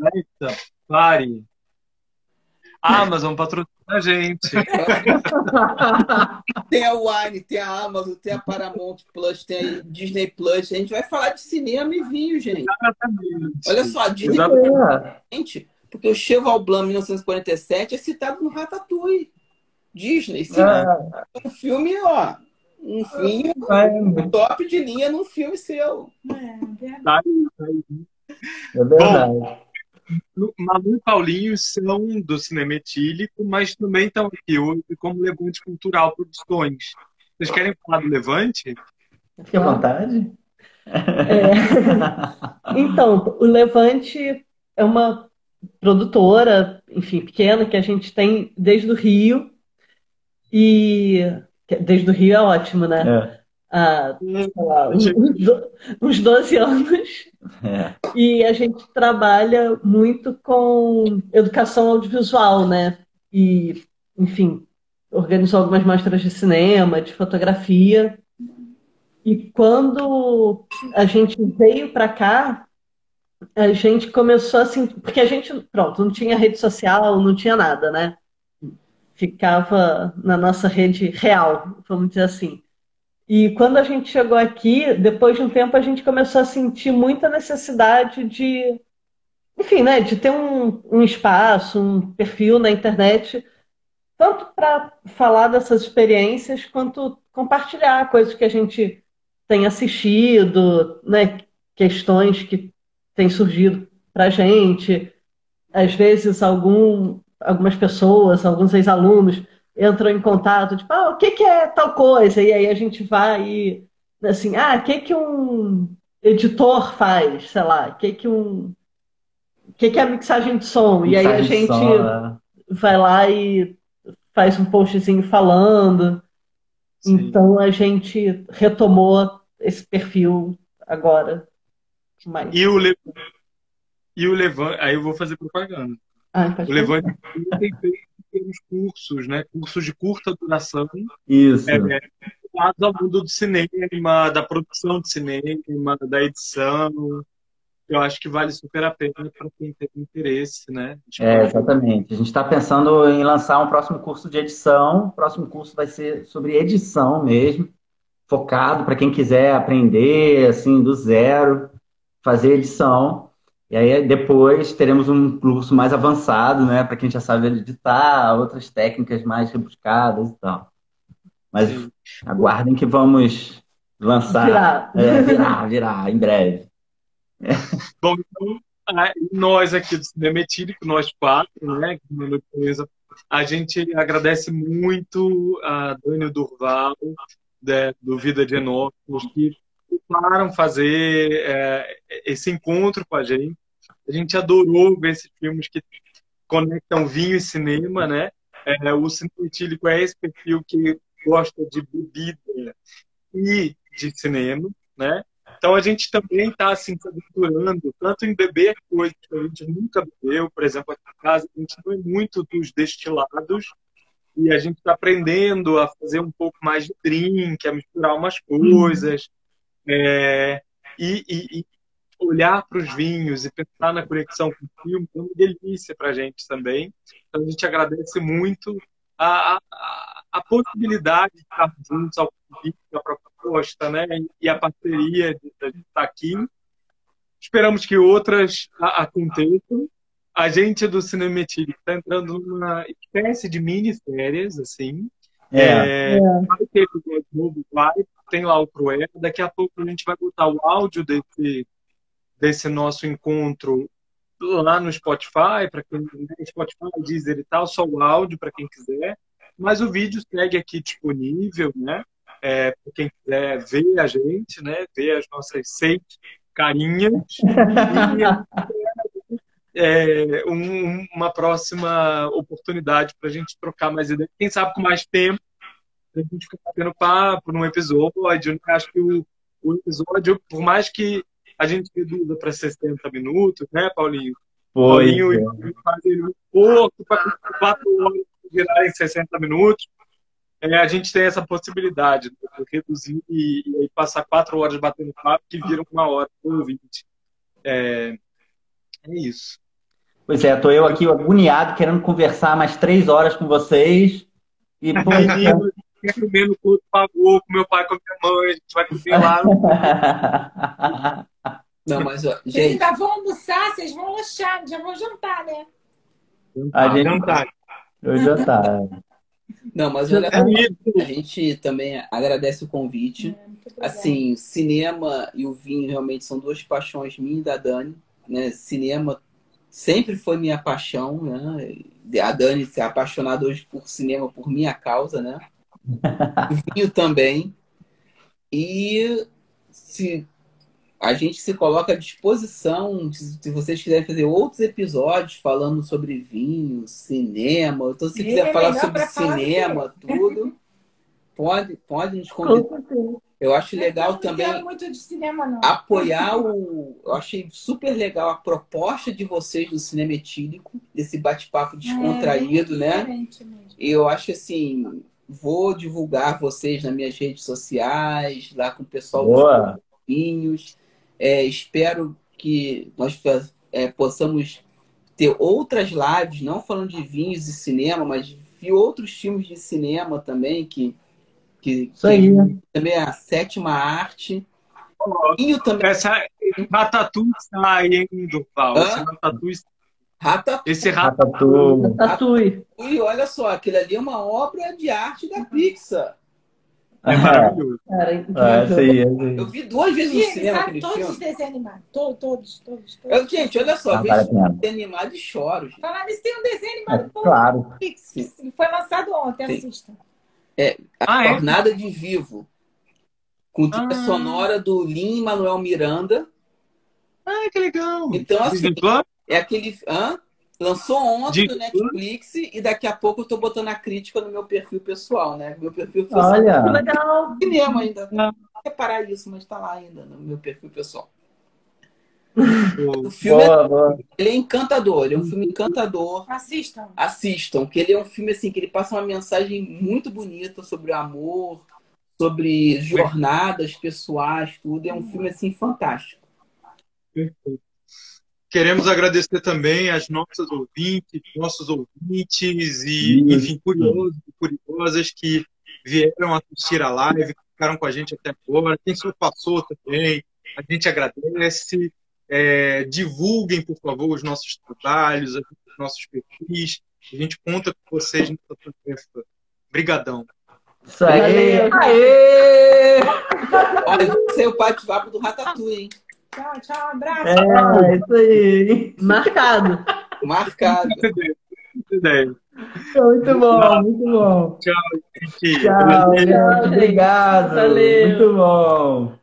Speaker 1: Alexa, pare. Amazon patrocina a gente.
Speaker 5: Tem a Wine, tem a Amazon, tem a Paramount Plus, tem a Disney Plus. A gente vai falar de cinema e vinho, gente.
Speaker 1: Exatamente.
Speaker 5: Olha só, a Disney
Speaker 1: Exatamente.
Speaker 5: gente, porque o Cheval Blanc 1947 é citado no Ratatouille. Disney, sim. Um filme, ó, um filme
Speaker 4: É,
Speaker 5: top de linha num filme seu.
Speaker 3: É, verdade.
Speaker 1: Tá aí.
Speaker 4: é verdade.
Speaker 1: Malu e Paulinho são do cinema etílico, mas também estão aqui hoje como Levante Cultural Produções. Vocês querem falar do Levante?
Speaker 4: Fique à vontade.
Speaker 6: É. Então, o Levante é uma produtora, enfim, pequena, que a gente tem desde o Rio. E desde o Rio é ótimo, né?
Speaker 4: É,
Speaker 6: Há, lá, uns, uns 12 anos.
Speaker 4: é.
Speaker 6: E a gente trabalha muito com educação audiovisual, né? E, enfim, organizou algumas mostras de cinema, de fotografia. E quando a gente veio para cá, a gente começou assim, porque a gente, pronto, não tinha rede social, não tinha nada, né? Ficava na nossa rede real, vamos dizer assim. E quando a gente chegou aqui, depois de um tempo, a gente começou a sentir muita necessidade de, enfim, né, de ter um, um espaço, um perfil na internet, tanto para falar dessas experiências, quanto compartilhar coisas que a gente tem assistido, né, questões que têm surgido para a gente. Às vezes, algum, algumas pessoas, alguns ex-alunos entram em contato, tipo, ah, o que que é tal coisa? E aí a gente vai e, assim, ah, o que que um editor faz? Sei lá, o que que um... O que que é a mixagem de som? E aí a gente
Speaker 4: som, né?
Speaker 6: vai lá e faz um postzinho falando.
Speaker 1: Sim.
Speaker 6: Então a gente retomou esse perfil agora. Mas...
Speaker 1: E o Levante. E o Levante. Aí eu vou fazer propaganda.
Speaker 6: Pode
Speaker 1: O Levante tem feito pequenos cursos, né? Cursos de curta duração,
Speaker 4: Isso.
Speaker 1: é, ligados ao mundo do cinema, da produção de cinema, da edição. Eu acho que vale super a pena para quem tem interesse, né? Tipo,
Speaker 4: É, exatamente. A gente está pensando em lançar um próximo curso de edição. O próximo curso vai ser sobre edição mesmo, focado para quem quiser aprender assim do zero, fazer edição. E aí depois teremos um curso mais avançado, né, para quem já sabe editar, outras técnicas mais rebuscadas e tal. Mas
Speaker 1: Sim.
Speaker 4: aguardem que vamos lançar,
Speaker 6: Virar.
Speaker 4: é, virar, virar em breve.
Speaker 1: Bom, então, nós aqui do Cinema Etílico, nós quatro, né, conheço, a gente agradece muito a Dani Durval, né, do Vida de Enópolis, que toparam fazer é, esse encontro com a gente. A gente adorou ver esses filmes que conectam vinho e cinema, né? É, o cinema etílico é esse perfil que gosta de bebida e de cinema, né? Então a gente também está assim, se aventurando tanto em beber coisas que a gente nunca bebeu, por exemplo, aqui em casa a gente não é muito dos destilados e a gente está aprendendo a fazer um pouco mais de drink, a misturar umas coisas é, e, e- e olhar para os vinhos e pensar na conexão com o filme é uma delícia para a gente também. Então a gente agradece muito a, a, a possibilidade de estar juntos ao convite, a proposta, né? E a parceria de, de estar aqui. Esperamos que outras aconteçam. A gente do Cinema Etílico está entrando numa espécie de mini-férias, assim.
Speaker 4: É,
Speaker 1: É, Vai ter episódio novo, vai. Tem lá o Cruel. Daqui a pouco a gente vai botar o áudio desse, desse nosso encontro lá no Spotify, para quem né, Spotify, Deezer e tal, só o áudio para quem quiser. Mas o vídeo segue aqui disponível, né? É, para quem quiser ver a gente, né? Ver as nossas seis carinhas. E é, um- uma próxima oportunidade para a gente trocar mais ideias. Quem sabe com mais tempo, a gente fica batendo papo num episódio. Acho que o, o episódio, por mais que a gente reduza para 60 minutos, né, Paulinho?
Speaker 4: foi.
Speaker 1: Paulinho e fazem um pouco para quatro horas virar em 60 minutos. é, a gente tem essa possibilidade né, de reduzir e, e, passar quatro horas batendo papo que viram uma hora por ouvinte. É, é isso.
Speaker 4: Pois é, tô eu aqui agoniado, querendo conversar mais três horas com vocês. E, pô,
Speaker 1: comer no culto pagou com meu pai, com a minha mãe, a gente vai comer lá.
Speaker 5: Não, mas, ó,
Speaker 3: Vocês
Speaker 5: gente,
Speaker 3: ainda vão almoçar, vocês vão lanchar, já vão jantar, né?
Speaker 4: a gente
Speaker 1: Jantar.
Speaker 4: eu jantar.
Speaker 5: não, mas olha
Speaker 1: É
Speaker 5: a gente também agradece o convite.
Speaker 3: Obrigada.
Speaker 5: Assim, cinema e o vinho realmente são duas paixões minha e da Dani, né? Cinema sempre foi minha paixão, né? A Dani ser apaixonada hoje por cinema por minha causa, né? O vinho também. E se a gente se coloca à disposição, se vocês quiserem fazer outros episódios falando sobre vinho, cinema, então se
Speaker 3: É
Speaker 5: quiser falar
Speaker 3: melhor
Speaker 5: sobre
Speaker 3: falar
Speaker 5: cinema, tudo, pode, pode nos convidar. Eu acho
Speaker 3: Eu
Speaker 5: legal
Speaker 3: não
Speaker 5: também
Speaker 3: quero muito de cinema, não.
Speaker 5: apoiar o. Eu achei super legal a proposta de vocês do cinema etílico, desse bate-papo descontraído,
Speaker 3: É,
Speaker 5: né?
Speaker 3: mesmo.
Speaker 5: E eu acho assim, vou divulgar vocês nas minhas redes sociais, lá com o pessoal dos
Speaker 4: Boa.
Speaker 5: vinhos. É, espero que nós fa- é, possamos ter outras lives, não falando de vinhos e cinema, mas de outros filmes de cinema também, que, que,
Speaker 4: Isso aí.
Speaker 5: que também é a sétima arte. Vinho também.
Speaker 1: Essa Ratatouille sai, hein, Durval?
Speaker 5: Hã?
Speaker 1: Esse Ratatouille,
Speaker 5: Rata
Speaker 1: esse Ratatouille
Speaker 4: Ratatouille.
Speaker 6: Ratatouille.
Speaker 5: E olha só, aquilo ali é uma obra de arte da Pixar.
Speaker 1: É maravilhoso.
Speaker 6: Cara,
Speaker 4: É, esse aí.
Speaker 5: Eu vi duas vezes no cinema
Speaker 3: sabe
Speaker 5: aquele
Speaker 3: todos os
Speaker 5: filme.
Speaker 3: desenhos animados. Todos, todos, todos. todos.
Speaker 5: Eu, gente, olha só,
Speaker 4: Ah,
Speaker 5: vejo desenho animado e choro. gente.
Speaker 3: Falar nisso, tem um desenho
Speaker 4: É,
Speaker 3: animado bom
Speaker 4: claro.
Speaker 3: que foi lançado ontem,
Speaker 5: Sim.
Speaker 3: assista.
Speaker 5: A
Speaker 1: Ah, é?
Speaker 5: Jornada de Vivo. Com trilha
Speaker 1: Ah.
Speaker 5: sonora do Lin Manuel Miranda.
Speaker 1: Ah, que legal.
Speaker 5: Então, assim, é aquele. Hã? Lançou ontem no
Speaker 1: De-
Speaker 5: Netflix e daqui a pouco eu tô botando a crítica no meu perfil pessoal, né? Meu perfil pessoal.
Speaker 6: Que
Speaker 4: Olha.
Speaker 6: legal.
Speaker 5: cinema ainda.
Speaker 1: Não.
Speaker 5: Não reparar isso, mas tá lá ainda no meu perfil pessoal. O filme é,
Speaker 4: Boa, boa.
Speaker 5: ele é encantador, ele é um filme encantador.
Speaker 3: Assistam.
Speaker 5: assistam, que ele é um filme assim que ele passa uma mensagem muito bonita sobre o amor, sobre jornadas pessoais, tudo. É um filme assim fantástico.
Speaker 1: perfeito. Queremos agradecer também às nossas ouvintes, nossos ouvintes e,
Speaker 4: Isso.
Speaker 1: enfim, curiosos e curiosas que vieram assistir a live, que ficaram com a gente até agora. Quem só passou também, a gente agradece. É, divulguem, por favor, os nossos trabalhos, os nossos perfis. A gente conta com vocês nessa tarefa. Obrigadão.
Speaker 4: Isso aí. Aê!
Speaker 5: Olha, esse é o bate-papo do Ratatouille, hein?
Speaker 3: Tchau, tchau, abraço.
Speaker 4: É, isso aí.
Speaker 6: Marcado.
Speaker 5: Marcado.
Speaker 1: Ideia.
Speaker 4: Muito bom, muito bom.
Speaker 1: Gente,
Speaker 4: Tchau, gente. Obrigado.
Speaker 6: Valeu.
Speaker 4: Muito bom.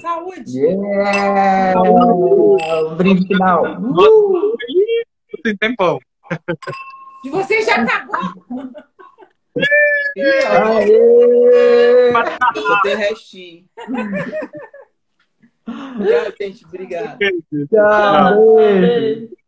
Speaker 3: Saúde.
Speaker 4: Yeah! Um brinde final. Uh!
Speaker 1: Tem tempão.
Speaker 3: De vocês já acabou?
Speaker 5: E,
Speaker 4: Aê!
Speaker 5: só tem restinho. Tchau, gente. Obrigado.
Speaker 4: Tchau.
Speaker 6: Beijo.